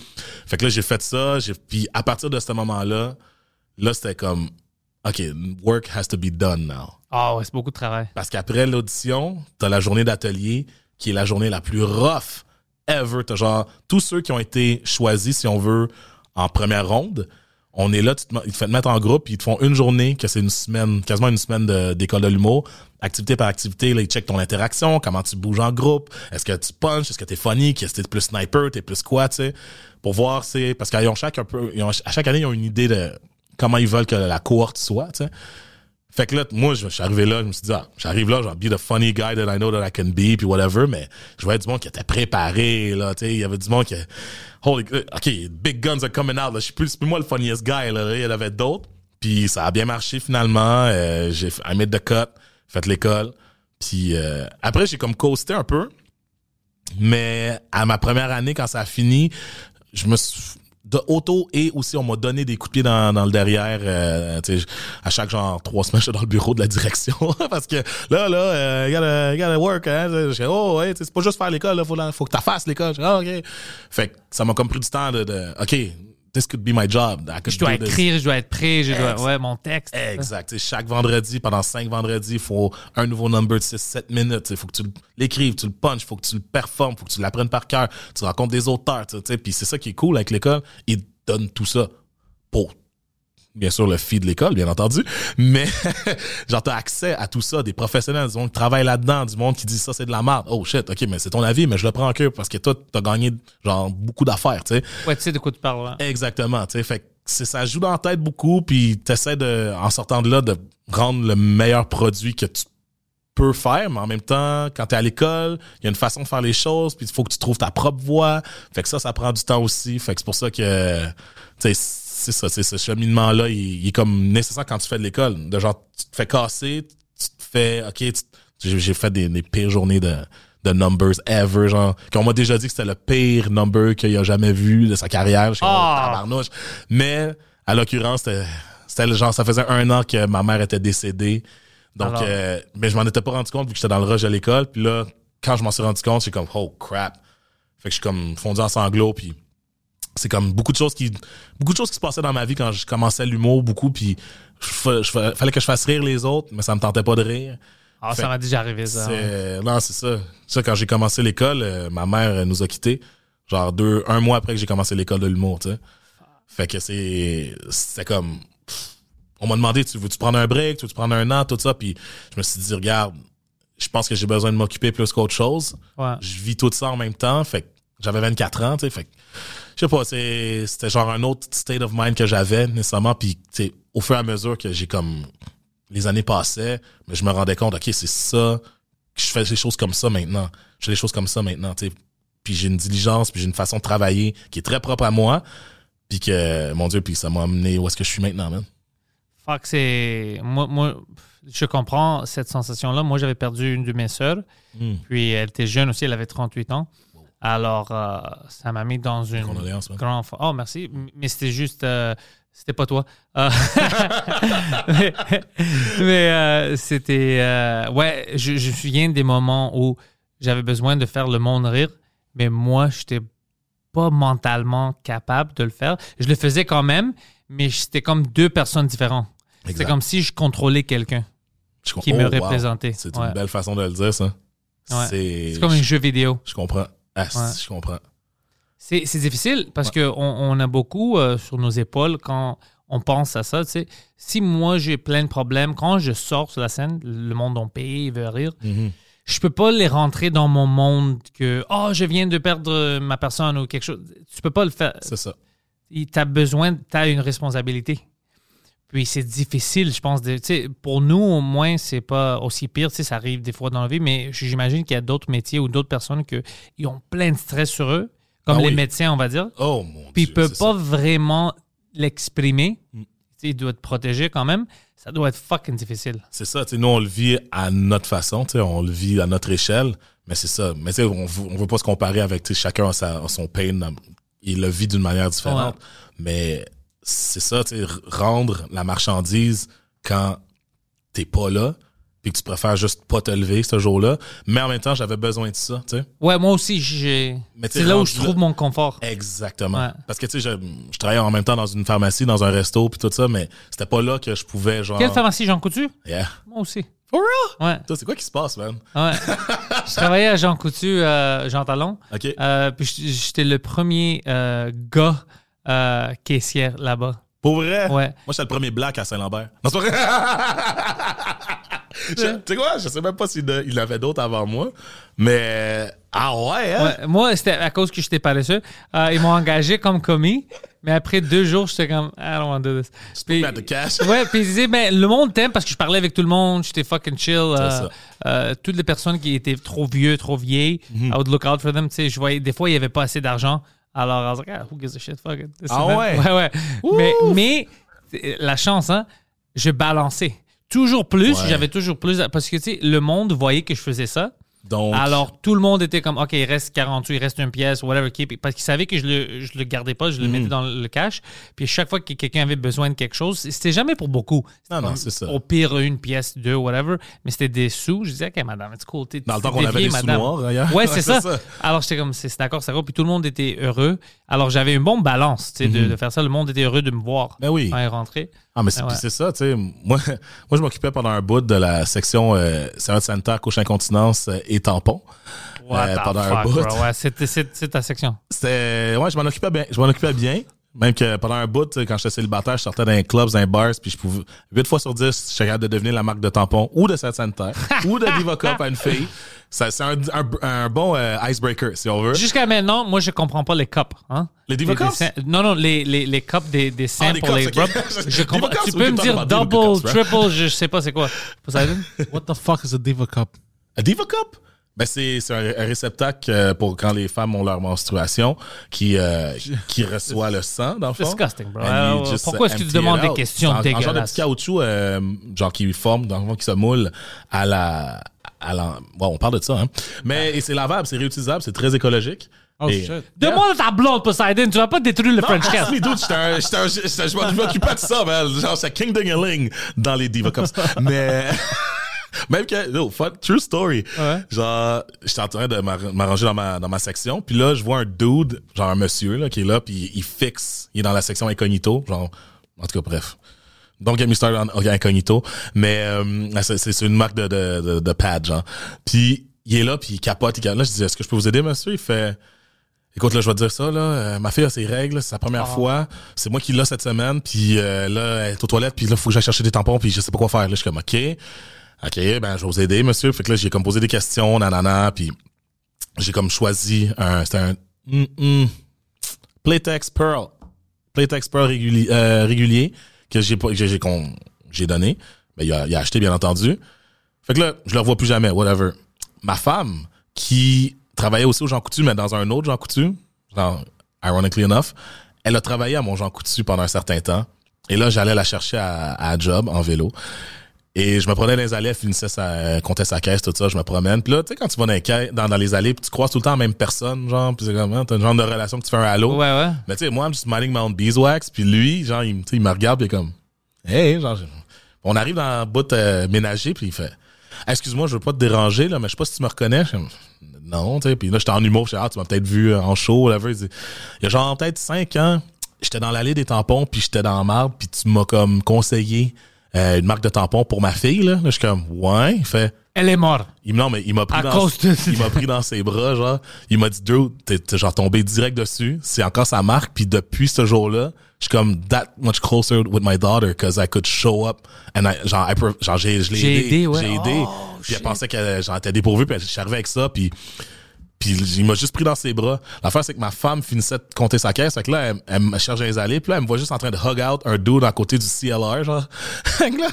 Fait que là, j'ai fait ça, puis à partir de ce moment-là, là, c'était comme, OK, work has to be done now. Ah ouais, c'est beaucoup de travail. Parce qu'après l'audition, t'as la journée d'atelier, qui est la journée la plus rough T'as genre, tous ceux qui ont été choisis, si on veut, en première ronde, on est là, tu te, ils te font te mettre en groupe, ils te font une journée, que c'est une semaine, quasiment une semaine de- d'école de, l'humour, activité par activité, là, ils checkent ton interaction, comment tu bouges en groupe, est-ce que tu punches, est-ce que t'es funny, est-ce que t'es plus sniper, t'es plus quoi, tu sais, pour voir, c'est parce ont chaque chaque année, ils ont une idée de comment ils veulent que la cohorte soit, tu sais. Fait que là, moi, je suis arrivé là, je me suis dit, ah, j'arrive là, genre, be the funny guy that I know that I can be, puis whatever, mais je voyais du monde qui était préparé, là, tu sais, il y avait du monde qui, holy, OK, big guns are coming out, là, je suis plus, plus moi le funniest guy, là, il y en avait d'autres, puis ça a bien marché finalement, euh, j'ai, I made the cut, fait l'école, puis euh, après, j'ai comme coasté un peu, mais à ma première année, quand ça a fini, je me suis de auto et aussi on m'a donné des coups de pied dans, dans le derrière euh, à chaque genre trois semaines j'étais dans le bureau de la direction. Parce que là là euh, gotta, gotta work hein oh c'est pas juste faire l'école là faut, faut que tu fasses l'école ah, ok. Fait que ça m'a comme pris du temps de, de ok this could be my job I could Je dois do écrire, je dois être prêt, je dois. Ouais, mon texte. Exact. Chaque vendredi, pendant cinq vendredis, il faut un nouveau number de 6-7 minutes. Il faut que tu l'écrives, tu le punches, il faut que tu le performes, il faut que tu l'apprennes par cœur. Tu rencontres des auteurs. tu sais. Puis c'est ça qui est cool avec l'école. Ils te donnent tout ça pour, bien sûr, le fee de l'école, bien entendu. Mais genre, t'as accès à tout ça. Des professionnels, du monde qui travaille là-dedans, du monde qui dit ça, c'est de la merde. Oh shit, OK, mais c'est ton avis, mais je le prends en cœur parce que toi, t'as gagné genre beaucoup d'affaires, tu sais. Ouais, tu sais de quoi tu parles. là. Exactement, tu sais, fait que ça joue dans la tête beaucoup puis t'essaies de en sortant de là de rendre le meilleur produit que tu peux faire, mais en même temps, quand t'es à l'école, il y a une façon de faire les choses, puis il faut que tu trouves ta propre voie. Fait que ça, ça prend du temps aussi. Fait que c'est pour ça que, tu sais, c'est ça, c'est ce cheminement-là, il, il est comme nécessaire quand tu fais de l'école. De genre, tu te fais casser, tu te fais, ok, j'ai fait des, des pires journées de, de numbers ever, genre, qu'on m'a déjà dit que c'était le pire number qu'il a jamais vu de sa carrière. Je suis comme, Ah! Mais, à l'occurrence, c'était, le genre, ça faisait un an que ma mère était décédée. Donc, Alors? euh, mais je m'en étais pas rendu compte vu que j'étais dans le rush de l'école. Puis là, quand je m'en suis rendu compte, j'ai comme, oh crap. Fait que je suis comme fondu en sanglots. Puis c'est comme beaucoup de choses qui beaucoup de choses qui se passaient dans ma vie quand je commençais l'humour beaucoup. Puis je fa- je fa- fallait que je fasse rire les autres, mais ça me tentait pas de rire. Ah, Fait- ça m'a déjà arrivé, ça. C'est- Non, c'est ça. Ça, quand j'ai commencé l'école, euh, ma mère euh, nous a quittés. Genre deux, un mois après que j'ai commencé l'école de l'humour, tu sais. Fait que c'est, c'était comme, pff, on m'a demandé, tu veux-tu prendre un break, tu veux-tu prendre un an, tout ça, puis je me suis dit, regarde, je pense que j'ai besoin de m'occuper plus qu'autre chose. Ouais. Je vis tout ça en même temps, fait que j'avais 24 ans, tu sais, fait que, je sais pas, c'est- c'était genre un autre state of mind que j'avais, nécessairement, puis, tu sais, au fur et à mesure que j'ai comme, les années passaient, mais je me rendais compte, ok, c'est ça, que je fais les choses comme ça maintenant. Je fais les choses comme ça maintenant, tu sais. Puis j'ai une diligence, puis j'ai une façon de travailler qui est très propre à moi, puis que, mon Dieu, puis ça m'a amené où est-ce que je suis maintenant, man. Fuck, c'est. Moi, moi, je comprends cette sensation-là. Moi, j'avais perdu une de mes sœurs. Hmm. Puis elle était jeune aussi, elle avait 38 ans. Alors, euh, ça m'a mis dans une. Grande. Oh, merci. Mais c'était juste. euh, c'était pas toi. Euh, mais mais, c'était. ouais, je, je me souviens des moments où j'avais besoin de faire le monde rire, mais moi, j'étais pas mentalement capable de le faire. Je le faisais quand même, mais c'était comme deux personnes différentes. C'est Exact. comme si je contrôlais quelqu'un. Qui me Oh, wow. représentait. C'est Ouais. une belle façon de le dire, ça. Ouais. C'est comme un jeu vidéo. Je comprends. Ah, Ouais. je comprends. C'est c'est difficile parce que on, on a beaucoup euh, sur nos épaules quand on pense à ça. Tu sais. Si moi j'ai plein de problèmes, quand je sors sur la scène, le monde en paye, il veut rire, Mhm. je peux pas les rentrer dans mon monde que oh je viens de perdre ma personne ou quelque chose. Tu peux pas le faire. C'est ça. Tu as besoin, tu as une responsabilité. Puis c'est difficile, je pense. De, pour nous, au moins, c'est pas aussi pire. Ça arrive des fois dans la vie, mais j'imagine qu'il y a d'autres métiers ou d'autres personnes qui ont plein de stress sur eux, comme Ah les médecins, on va dire. Oh mon Puis Dieu. il peut c'est pas ça. vraiment l'exprimer. Mm. Il doit être protégé quand même. Ça doit être fucking difficile. C'est ça, nous, on le vit à notre façon, on le vit à notre échelle, mais c'est ça. Mais on, on veut pas se comparer avec, chacun sa- a son pain, il le vit d'une manière différente, mais c'est ça, tu rendre la marchandise quand t'es pas là, puis que tu préfères juste pas te lever ce jour-là, mais en même temps, j'avais besoin de ça, tu sais. Ouais, moi aussi, j'ai. C'est là où je trouve là. mon confort. Exactement. Ouais. Parce que, tu sais, je, je travaillais en même temps dans une pharmacie, dans un resto, puis tout ça, mais c'était pas là que je pouvais, genre... Quelle pharmacie, Jean Coutu? Yeah. Moi aussi. For real? Ouais. Toi, c'est quoi qui se passe, man? ouais. je travaillais à Jean Coutu, euh, Jean Talon. OK. Euh, puis j'étais le premier euh, gars euh, caissière là-bas. Pour vrai? Ouais. Moi, j'étais le premier black à Saint-Lambert. Non, c'est pas vrai. Tu sais quoi? Je sais même pas s'il de- en avait d'autres avant moi. Mais. Ah ouais, hein? Ouais, moi, c'était à cause que j'étais paresseux. Euh, ils m'ont engagé comme commis, mais après deux jours, j'étais comme, I don't want to do this. Puis- the cash. ouais, puis ils disaient, ben, le monde t'aime parce que je parlais avec tout le monde, j'étais fucking chill. euh, euh, toutes les personnes qui étaient trop vieux, trop vieilles, Mhm. I would look out for them. Tu sais, je voyais, des fois, il n'y avait pas assez d'argent. Alors, I was like, ah, who gives a shit, fuck it. Ah ouais? Ouais, ouais. Mais, mais, la chance, hein, je balançais. Toujours plus, Ouais. j'avais toujours plus. Parce que, tu sais, le monde voyait que je faisais ça. Donc. Alors, tout le monde était comme, OK, il reste 48, il reste une pièce, whatever. it. Parce qu'ils savaient que je le, je le gardais pas, je le Mhm. mettais dans le cash. Puis chaque fois que quelqu'un avait besoin de quelque chose, c'était jamais pour beaucoup. Non, non, c'est ça. Au pire, une pièce, deux, whatever. Mais c'était des sous. Je disais, OK, madame, it's cool. T'es- Dans le temps qu'on avait des sous madame. noirs, d'ailleurs. Ouais, c'est ça. c'est ça. Alors, j'étais comme, c'est c'est d'accord, c'est d'accord. Puis tout le monde était heureux. Alors, j'avais une bonne balance, tu sais, de, de faire ça. Le monde était heureux de me voir. Mhm. Ben oui. Quand il rentrait. Ah, mais c'est Ah ouais. c'est ça, tu sais. Moi, moi je m'occupais pendant un bout de la section euh, Service sanitaire, couche incontinence euh, et tampons. Euh, pendant un bout. Ouais, c'est ta section. C'était. Ouais, je m'en occupais bien. Je m'en occupais bien. Même que pendant un bout, quand j'étais célibataire, je sortais dans les clubs, dans les bars, puis je pouvais. 8 fois sur 10, j'étais capable de devenir la marque de tampon ou de cette sanitaire ou de Diva Cup à une fille. C'est un, un, un bon euh, icebreaker, si on veut. Jusqu'à maintenant, moi, je comprends pas les cups. Hein? Les Diva Des- des Cups? Non, non, les, les, les cups des, des seins Ah, les pour les cups, ok. rubs. Je comprends. Cups, Tu peux me dire double, Cups, triple, je sais pas c'est quoi. Poseidon? What the fuck is a Diva Cup? A Diva Cup? Ben c'est un, un réceptacle euh, pour quand les femmes ont leur menstruation qui euh, qui reçoit le sang dans le fond. Disgusting, bro. Alors, pourquoi est-ce que tu demandes des questions en- en genre de dégueulasses? petit caoutchouc euh, genre qui forme dans le fond qui se moule à la à la bon, on parle de ça hein. Mais et c'est lavable, c'est réutilisable, c'est très écologique. Oh Et- shit. Demande à ta blonde, Poseidon. Tu vas pas détruire le French Ah, Cast. un- j'étais- je m'occupais de ça, man. Genre, c'est King Dingaling dans les Diva Cups. Mais, même que, no, fuck, true story. Ouais. Genre, j'étais en train de m'ar- m'arranger dans ma, dans ma section, puis là, je vois un dude, genre un monsieur, là, qui est là, puis il fixe, il est dans la section incognito, genre, en tout cas, bref. Don't get me started on incognito, mais euh, c'est c'est une marque de, de, de, de pad, genre. Puis il est là, puis il capote, il capote. Là, je dis, est-ce que je peux vous aider, monsieur? Il fait, Écoute, là, je vais te dire ça, là. euh, ma fille a ses règles, c'est sa première fois. C'est moi qui l'ai cette semaine, puis euh, là, elle est aux toilettes, puis là, faut que j'aille chercher des tampons, puis je sais pas quoi faire. Là, je suis comme, OK, OK, ben, je vais vous aider, monsieur. Fait que là, j'ai comme posé des questions, nanana, puis j'ai comme choisi un, c'était un hum, hum, Playtex Pearl. Playtex Pearl réguli- euh, régulier que j'ai que j'ai j'ai donné. Ben, il, a, il a acheté, bien entendu. Fait que là, je le revois plus jamais, whatever. Ma femme, qui travaillait aussi au Jean Coutu, mais dans un autre Jean Coutu, genre, ironically enough, elle a travaillé à mon Jean Coutu pendant un certain temps. Et là, j'allais la chercher à, à job en vélo. Et je me prenais dans les allées, elle finissait sa, comptait sa caisse, tout ça, je me promène. Puis là, tu sais, quand tu vas dans les, caisses- dans, dans les allées, puis tu croises tout le temps la même personne, genre, puis c'est comme, hein, t'as une genre de relation que tu fais un halo. Ouais, ouais. Mais tu sais, moi, I'm just minding my own beeswax, puis lui, genre, il, il me regarde, puis il est comme, hey, genre, je- on arrive dans le bout euh, ménager, puis il fait, excuse-moi, je veux pas te déranger, là, mais je sais pas si tu me reconnais. Je suis non, tu sais, puis là, j'étais en humour, je suis ah, tu m'as peut-être vu euh, en show, dit, il y a genre peut-être cinq ans, j'étais dans l'allée des tampons, puis j'étais dans la marde, puis tu m'as comme conseillé euh, une marque de tampons pour ma fille, là. Là, je suis comme, ouais, il fait, Elle est morte. il, non, mais il m'a pris À dans, cause de- il m'a pris dans ses bras, genre. Il m'a dit, Drew, t'es, t'es genre tombé direct dessus. C'est encore sa marque. Puis depuis ce jour-là, je suis comme that much closer with my daughter because I could show up and I, genre, I genre, j'ai, je l'ai J'ai aidé. aidé, ouais. J'ai aidé. Oh, puis elle pensait qu'elle, genre, était dépourvue. Puis elle- je suis arrivé avec ça. Puis, puis il m'a juste pris dans ses bras. L'affaire, c'est que ma femme finissait de compter sa caisse. Fait que là, elle, elle me cherche dans les allées. Puis là, elle me voit juste en train de hug out un dude à côté du CLR, genre. Fait que là,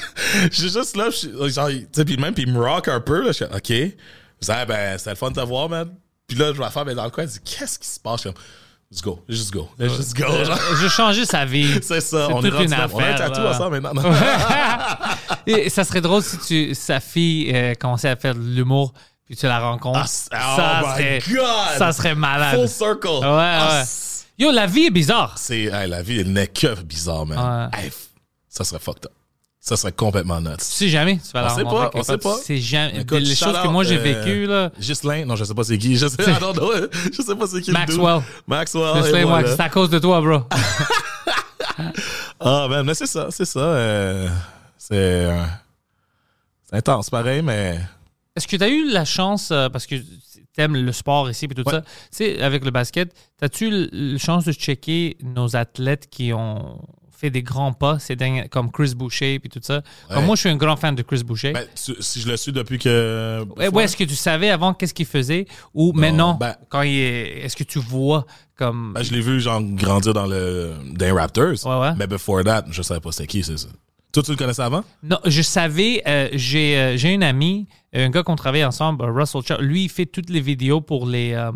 juste là, je suis- genre, tu sais, puis même, puis il me rock un peu, là. Je suis OK. Je dis, ah, ben, c'était le fun de te voir, man. Puis là, je vois la femme, elle est dans le coin, elle dit, qu'est-ce qui se passe? Je suis comme, let's go, let's just go, let's just go. genre. J'ai changé sa vie. C'est ça, on est rendu une là. On a un affaire, tatou là. ensemble maintenant. Et ça serait drôle si tu, sa fille euh, commençait à faire de l'humour puis tu la rencontres. Ah, ça, oh my serait, God! ça serait malade. Full circle. Ouais, Ah, ouais. c'est- Yo, la vie est bizarre. C'est, hey, la vie, elle n'est que bizarre, man. Ouais. Hey, f- ça serait fucked up. Ça serait complètement nuts. Tu sais jamais, tu vas On la sait pas, on sait pas. Jamais. Écoute, les choses que moi j'ai euh, vécues, là. Ghislain, non, je sais pas c'est qui. Je sais. Je sais pas c'est qui. Maxwell. Maxwell. Sais, moi, c'est à cause de toi, bro. Ah, ben, mais c'est ça, c'est ça. euh, c'est, euh, c'est intense, pareil, mais. Est-ce que tu as eu la chance, euh, parce que t'aimes le sport ici et tout Ouais. ça, tu sais, avec le basket, as-tu eu la chance de checker nos athlètes qui ont fait des grands pas, ces derniers, comme Chris Boucher et tout ça? Comme moi, je suis un grand fan de Chris Boucher. Ben, si je le suis depuis que. Ouais, ouais, est-ce que tu savais avant qu'est-ce qu'il faisait? Ou maintenant, ben- quand il est, est-ce que tu vois comme. Ben, je l'ai vu, genre, grandir dans le, dans les Raptors. Ouais. Mais before that, je savais pas c'était qui, c'est ça. Toi, tu le connaissais avant? Non, je savais, euh, j'ai euh, j'ai un ami, un gars qu'on travaille ensemble, Russell Chubb. Lui, il fait toutes les vidéos pour les, euh,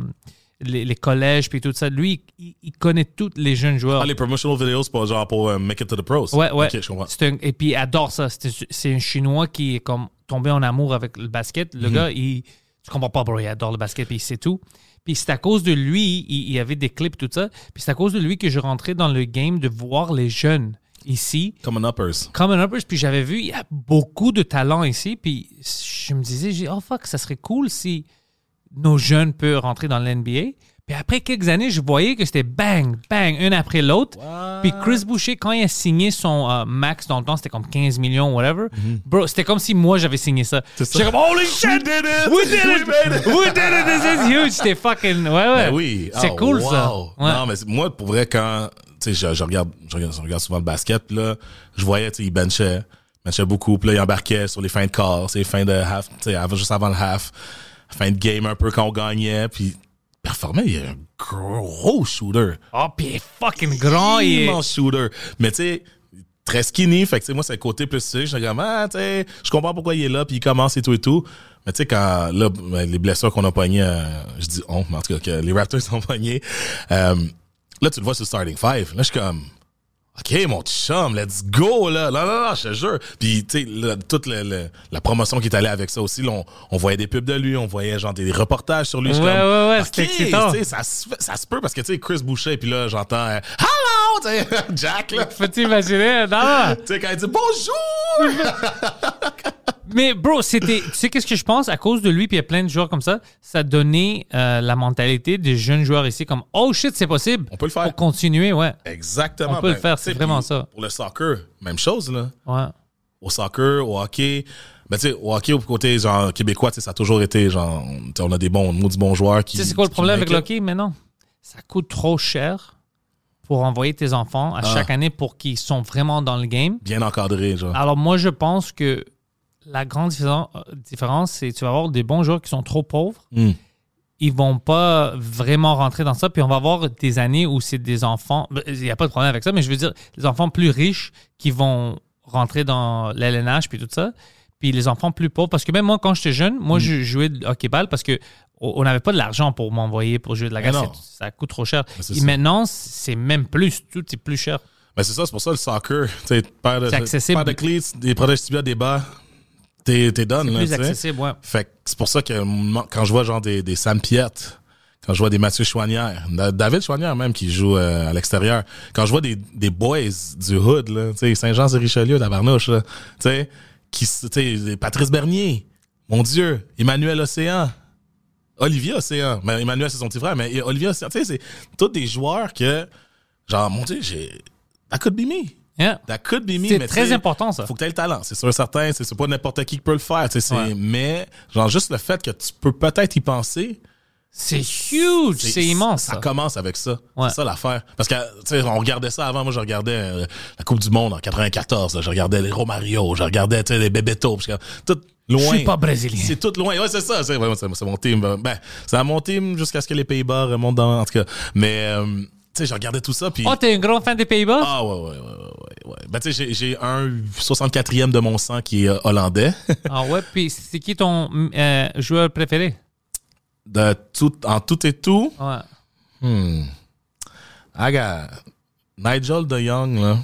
les, les collèges puis tout ça. Lui, il, il connaît tous les jeunes joueurs. Ah, les promotional videos, c'est pas genre pour Make It to the Pros. Ouais, ouais. Ok, je comprends. C'est un- et puis il adore ça. C'est c'est un Chinois qui est comme tombé en amour avec le basket. Mhm. Le gars, il, tu comprends pas, bro, il adore le basket puis c'est tout. Puis c'est à cause de lui, il, il y avait des clips tout ça. Puis c'est à cause de lui que je rentrais dans le game de voir les jeunes ici. Common Uppers. Common Uppers, puis j'avais vu, il y a beaucoup de talent ici, puis je me disais, j'ai oh fuck, ça serait cool si nos jeunes peuvent rentrer dans l'NBA. Puis après quelques années, je voyais que c'était bang, bang, un après l'autre. Puis Chris Boucher, quand il a signé son euh, max dans le temps, c'était comme 15 millions, whatever. Bro, c'était comme si moi j'avais signé ça. Ça. J'étais comme, holy shit! We did it! We did We it! made it! We did it! This is huge! C'était fucking. Ouais, ouais. Ben oui. C'est Ah, cool ça. Ouais. Non, mais c'est- moi, pour vrai, quand, tu sais, je, je regarde, je regarde, je regarde souvent le basket, puis là, je voyais, tu sais, il benchait, benchait beaucoup, puis là, il embarquait sur les fins de c'est les fins de half, tu sais, avant- juste avant le half, fin de game un peu quand on gagnait, puis il performait, il est un gros shooter. Oh, puis il est fucking grand. Il est... immense shooter. Mais tu sais, très skinny. Fait que tu sais, moi, c'est le côté plus sucre. Je comme, ah, tu sais, je comprends pourquoi il est là, puis il commence et tout et tout. Mais tu sais, quand, là, ben, les blessures qu'on a pognées, euh, je dis on, mais en tout cas, que les Raptors ont pogné, euh, là, tu le vois sur le starting five. Là, je suis comme, OK, mon chum, let's go, là. Non, non, non, je te jure. Puis, tu sais, là, toute le- le- la promotion qui est allée avec ça aussi, là, on, on voyait des pubs de lui, on voyait genre des reportages sur lui. Je Ouais, comme, ouais, ouais, OK, c'était excitant. tu sais, ça, ça se peut parce que, tu sais, Chris Boucher, puis là, j'entends, euh, Hello, Jack, là. Peux-tu imaginer? Non! Tu sais, quand il dit bonjour! Mais bro, c'était. Tu sais qu'est-ce que je pense? À cause de lui, puis il y a plein de joueurs comme ça, ça donnait euh, la mentalité des jeunes joueurs ici comme Oh shit, c'est possible. On peut le faire. Pour continuer, ouais. Exactement. On peut le faire, tu sais, c'est vraiment puis ça. Pour le soccer, même chose, là. Ouais. Au soccer, au hockey. Ben, tu sais, au hockey, au côté, genre, québécois, tu sais, ça a toujours été, genre, on a des bons, maudits bons joueurs qui. Tu sais, c'est quoi le problème avec le hockey maintenant? Ça coûte trop cher pour envoyer tes enfants à Ah. chaque année pour qu'ils sont vraiment dans le game. Bien encadré, genre. Alors, moi, je pense que la grande différen- différence, c'est que tu vas avoir des bons joueurs qui sont trop pauvres. Hmm. ils vont pas vraiment rentrer dans ça. Puis on va avoir des années où c'est des enfants. ben, Il n'y a pas de problème avec ça, mais je veux dire, les enfants plus riches qui vont rentrer dans l'LNH puis tout ça. Puis les enfants plus pauvres. Parce que même moi, quand j'étais jeune, Mm. moi, je jouais de hockey-ball parce que on n'avait pas de l'argent pour m'envoyer pour jouer de la glace. Ça coûte trop cher. Et ça. maintenant, c'est même plus. Tout est plus cher. Ben, c'est ça, c'est pour ça le soccer. Tu sais, paire de, accessible. paire de cleats, des protèges des bas, t'es, là, plus accessible, ouais. Fait c'est pour ça que quand je vois genre des, des Sam Piette, quand je vois des Mathieu Chouanière, Da- David Chouanière même qui joue euh, à l'extérieur, quand je vois des, des boys du hood, là, tu sais, Saint-Jean-sur-Richelieu, la Barnouche, là, tu sais, qui, s- tu sais, Patrice Bernier, mon Dieu, Emmanuel Océan, Olivier Océan, mais Emmanuel c'est son petit frère, mais Olivier Océan, tu sais, c'est tous des joueurs que, genre, mon Dieu, j'ai, that could be me. Yeah. That could be me. C'est très important, ça. Faut que tu aies le talent, c'est sûr certain. C'est pas n'importe qui qui peut le faire. tu sais, c'est- Ouais. Mais genre juste le fait que tu peux peut-être y penser, C'est huge. C'est immense. Ça ça. commence avec ça. Ouais. C'est ça l'affaire. Parce que tu sais, on regardait ça avant. Moi, je regardais euh, la Coupe du Monde en 94. là. Je regardais les Romario. Je regardais tu sais, les Bebeto. Tout loin. Je suis pas brésilien. C'est tout loin. Ouais, c'est ça. C'est ouais, mon team. Ben, c'est mon team jusqu'à ce que les Pays-Bas remontent dans. En tout cas. Mais euh, sais, je regardais tout ça. Puis Oh, t'es un grand fan des Pays-Bas? ah ouais, ouais, ouais, ouais, ouais. Ben, tu sais, j'ai- j'ai un 64e de mon sang qui est euh, hollandais. Ah ouais, puis c'est qui ton euh, joueur préféré? De tout, en tout et tout, Ouais. hmm. Nigel de Young, là,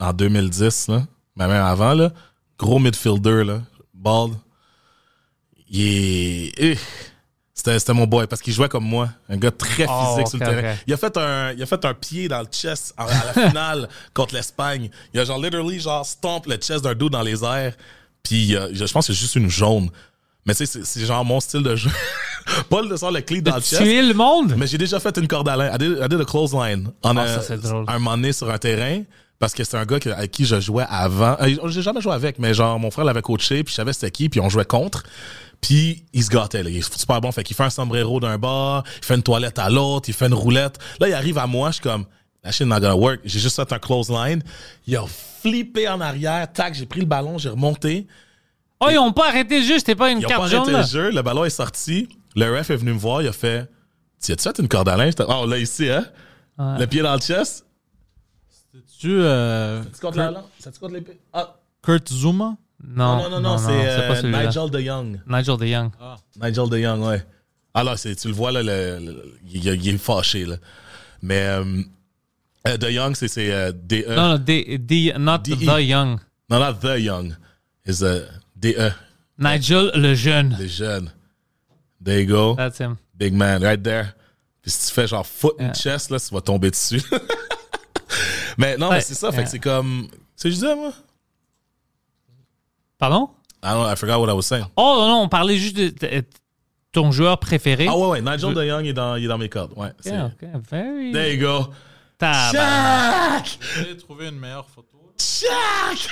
en 2010, là, mais même avant, là, gros midfielder, là, bald. Il est... C'était mon boy, parce qu'il jouait comme moi. Un gars très physique Oh, sur le terrain. Il, a fait un, il a fait un pied dans le chest à la finale contre l'Espagne. Il a genre, literally, genre, stomp le chest d'un dos dans les airs. Puis euh, je pense que c'est juste une jaune. Mais tu sais, c'est- genre mon style de jeu. Paul de sort le clé dans le chest. Tuer le monde? Mais j'ai déjà fait une corde à linge. I did, I did a clothesline. En Ah, un, ça, drôle. un moment donné sur un terrain. Parce que c'est un gars que- avec qui je jouais avant. Euh, J'ai jamais joué avec, mais genre, mon frère l'avait coaché, puis je savais c'était qui, puis on jouait contre. Puis il se gâtait, là. Il est super bon. Fait qu'il fait un sombrero d'un bord, il fait une toilette à l'autre, il fait une roulette. Là, il arrive à moi, je suis comme, la shit not gonna work. J'ai juste fait un clothesline. Il a flippé en arrière, tac, j'ai pris le ballon, j'ai remonté. Oh, ils ont pas arrêté le jeu, c'était pas une Ils ont pas carte arrêté là. le jeu, le ballon est sorti. Le ref est venu me voir, il a fait Tu as-tu fait une corde à linge? Oh, là, ici, hein? Le pied dans le chest. Tu euh, Tu comptes la langue? Ça tu compte l'épée Ah, Kurt Zuma? Non, non, non, non, c'est euh. Nigel de Young. Nigel de Young. Nigel de Young, ouais. Alors, c'est, tu le vois, là, le, le- il, il est fâché, là. Mais euh, euh, de Young, c'est, c'est euh, D-E. Non, non, D, D- not D.E. the Young. Non, not The Young. It's uh, D-E. Nigel le jeune. Les jeunes. There you go. That's him. Big man, right there. Puis si tu fais genre foot and Yeah. chest, là, tu vas tomber dessus. mais non, mais c'est ça. Fait que c'est comme. C'est ce que je disais, moi. Pardon? I, don't, I forgot what I was saying. Oh non, non, on parlait juste de, de- ton joueur préféré. Ah ouais, ouais. Nigel de Young il est dans, il est dans mes cordes. Ouais. c'est- Yeah, ok, very. There you go. Shaq! J'ai trouvé une meilleure photo. Shaq!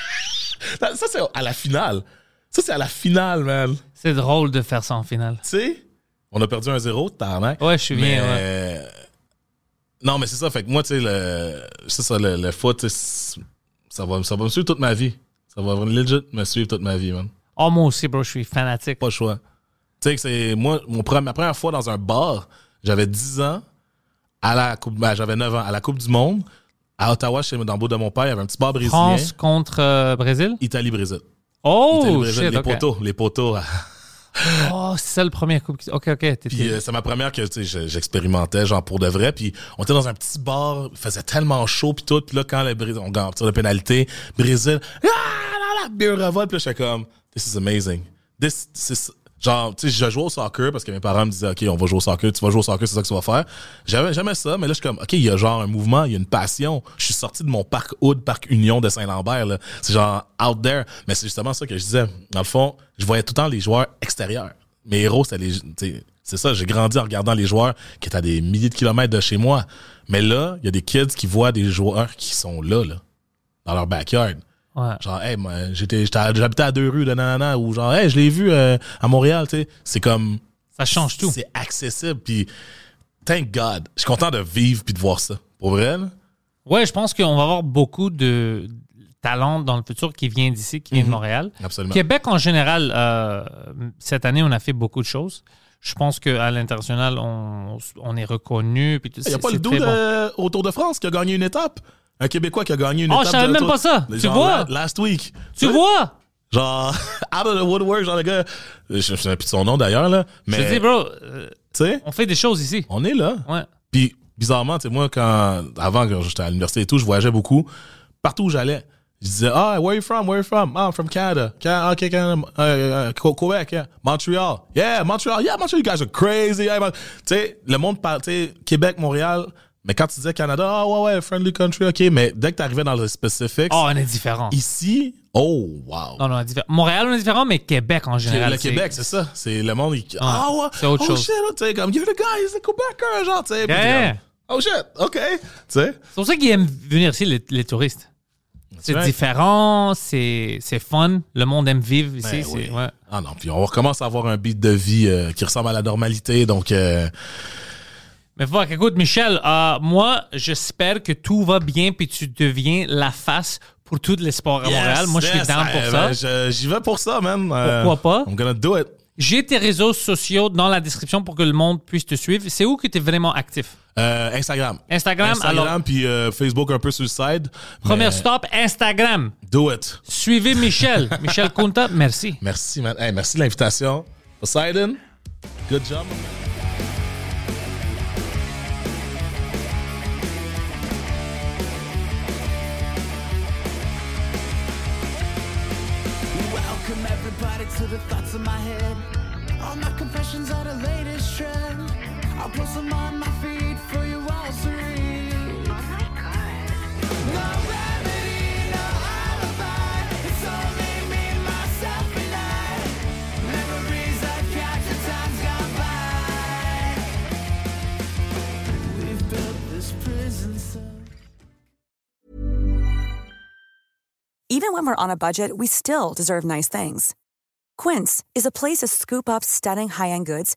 Ça, ça, c'est à la finale. Ça, c'est à la finale, man. Tu C'est drôle de faire ça en finale. sais, on a perdu un zéro, tarnac. Ouais, je suis bien, Mais- Non, mais c'est ça. Fait que moi, tu sais, le... c'est ça, le, le foot, tu ça va, ça va me suivre toute ma vie. Ça va legit me suivre toute ma vie, man. Oh, moi aussi, bro, je suis fanatique. Pas le choix. Tu sais que c'est moi, mon ma première fois dans un bar, j'avais 10 ans, à la coupe, ben, j'avais 9 ans, à la Coupe du Monde, à Ottawa, chez dans le bout de mon père, il y avait un petit bar brésilien. France contre euh, Brésil? Italie-Brésil. Oh, Italie-Brésil, shit, les ok. poteaux, les poteaux. Oh, c'est ça le premier coup. qui- Ok, ok. Puis euh, c'est ma première que tu sais, je- j'expérimentais genre pour de vrai. Puis on était dans un petit bar, il faisait tellement chaud puis tout. Puis là quand le Brésil, on gagne de pénalité, Brésil, ah là là, bien revolt. Puis là j'étais comme, this is amazing. This, this is- genre tu sais, je jouais au soccer parce que mes parents me disaient ok on va jouer au soccer, tu vas jouer au soccer, c'est ça que tu vas faire. J'avais jamais ça, mais là je suis comme ok il y a genre un mouvement, il y a une passion. Je suis sorti de mon parc Hood, parc Union de Saint-Lambert là. C'est genre out there. Mais c'est justement ça que je disais. Dans le fond, je voyais tout le temps les joueurs extérieurs mes héros, les. C'est ça, j'ai grandi en regardant les joueurs qui étaient à des milliers de kilomètres de chez moi. Mais là, il y a des kids qui voient des joueurs qui sont là, là, dans leur backyard. Ouais. Genre, hey, moi, j'étais, j'habitais à deux rues de nanana, ou genre, hey, je l'ai vu euh, à Montréal, tu sais. C'est comme. Ça change tout. C'est accessible, puis thank God. Je suis content de vivre puis de voir ça. Pour vrai, là. Ouais, je pense qu'on va avoir beaucoup de talents dans le futur qui viennent d'ici, qui viennent de Montréal. Absolument. Québec, en général, euh, cette année, on a fait beaucoup de choses. je pense qu'à l'international, on, on est reconnu. Il n'y a pas le bon. euh, au Tour de France qui a gagné une étape? Un Québécois qui a gagné une Oh, étape. je savais même pas ça. Genre, Tu vois? la- Last week. Tu vois? Genre, out of the woodwork, genre le gars. Je ne sais plus de son nom d'ailleurs, là. Je Mais, te dis, bro, euh, tu sais, on fait des choses ici. on est là. Ouais. Puis, bizarrement, tu sais, moi, quand, avant que j'étais à l'université et tout, je voyageais beaucoup. Partout où j'allais, je disais, ah, where you from? Where you from? Ah, I'm from Canada. Can- okay, Canada. Uh, uh, Quebec, yeah. Montreal. Yeah, Montreal. Yeah, Montreal, you guys are crazy. Yeah. Tu sais, le monde parle, tu sais, Québec, Montréal. Mais quand tu disais Canada, ah, ouais, ouais, friendly country, ok. Mais dès que tu arrivais dans le specifics, Oh, on est différent. ici, oh, wow. Non, non, on est différent. Montréal, on est différent, mais Québec en général. le Québec, c'est ça. C'est le monde. ah ouais. c'est autre oh chose. shit, tu sais, comme, you're the guy, he's a Quebecer, genre, tu sais. Yeah. Oh shit, ok. Tu sais. C'est pour ça qu'ils aiment venir ici, les, les touristes. C'est right. différent, c'est fun. Le monde aime vivre ici. Ben c'est- oui. ouais. Ah non, puis on recommence à avoir un beat de vie euh, qui ressemble à la normalité, donc euh, Mais fuck, écoute, Michel, euh, moi, j'espère que tout va bien puis tu deviens la face pour tous les sports à Montréal. Moi, je suis yes, down pour euh, ça. ben, J'y vais pour ça, man. Euh, Pourquoi pas? I'm gonna do it. J'ai tes réseaux sociaux dans la description pour que le monde puisse te suivre. C'est où que tu es vraiment actif? Euh, Instagram. Instagram, Instagram, alors, puis euh, Facebook un peu sur le side. mais stop, Instagram. Do it. Suivez Michel. Michel Kunta, merci. Merci, man. Hey, merci de l'invitation. Poseidon, good job. I'll post them on my feed for you all to read. No remedy, no alibi. It's only me, myself, and I. Memories I capture, times gone by. We've built this prison cell. Even when we're on a budget, we still deserve nice things. Quince is a place to scoop up stunning high-end goods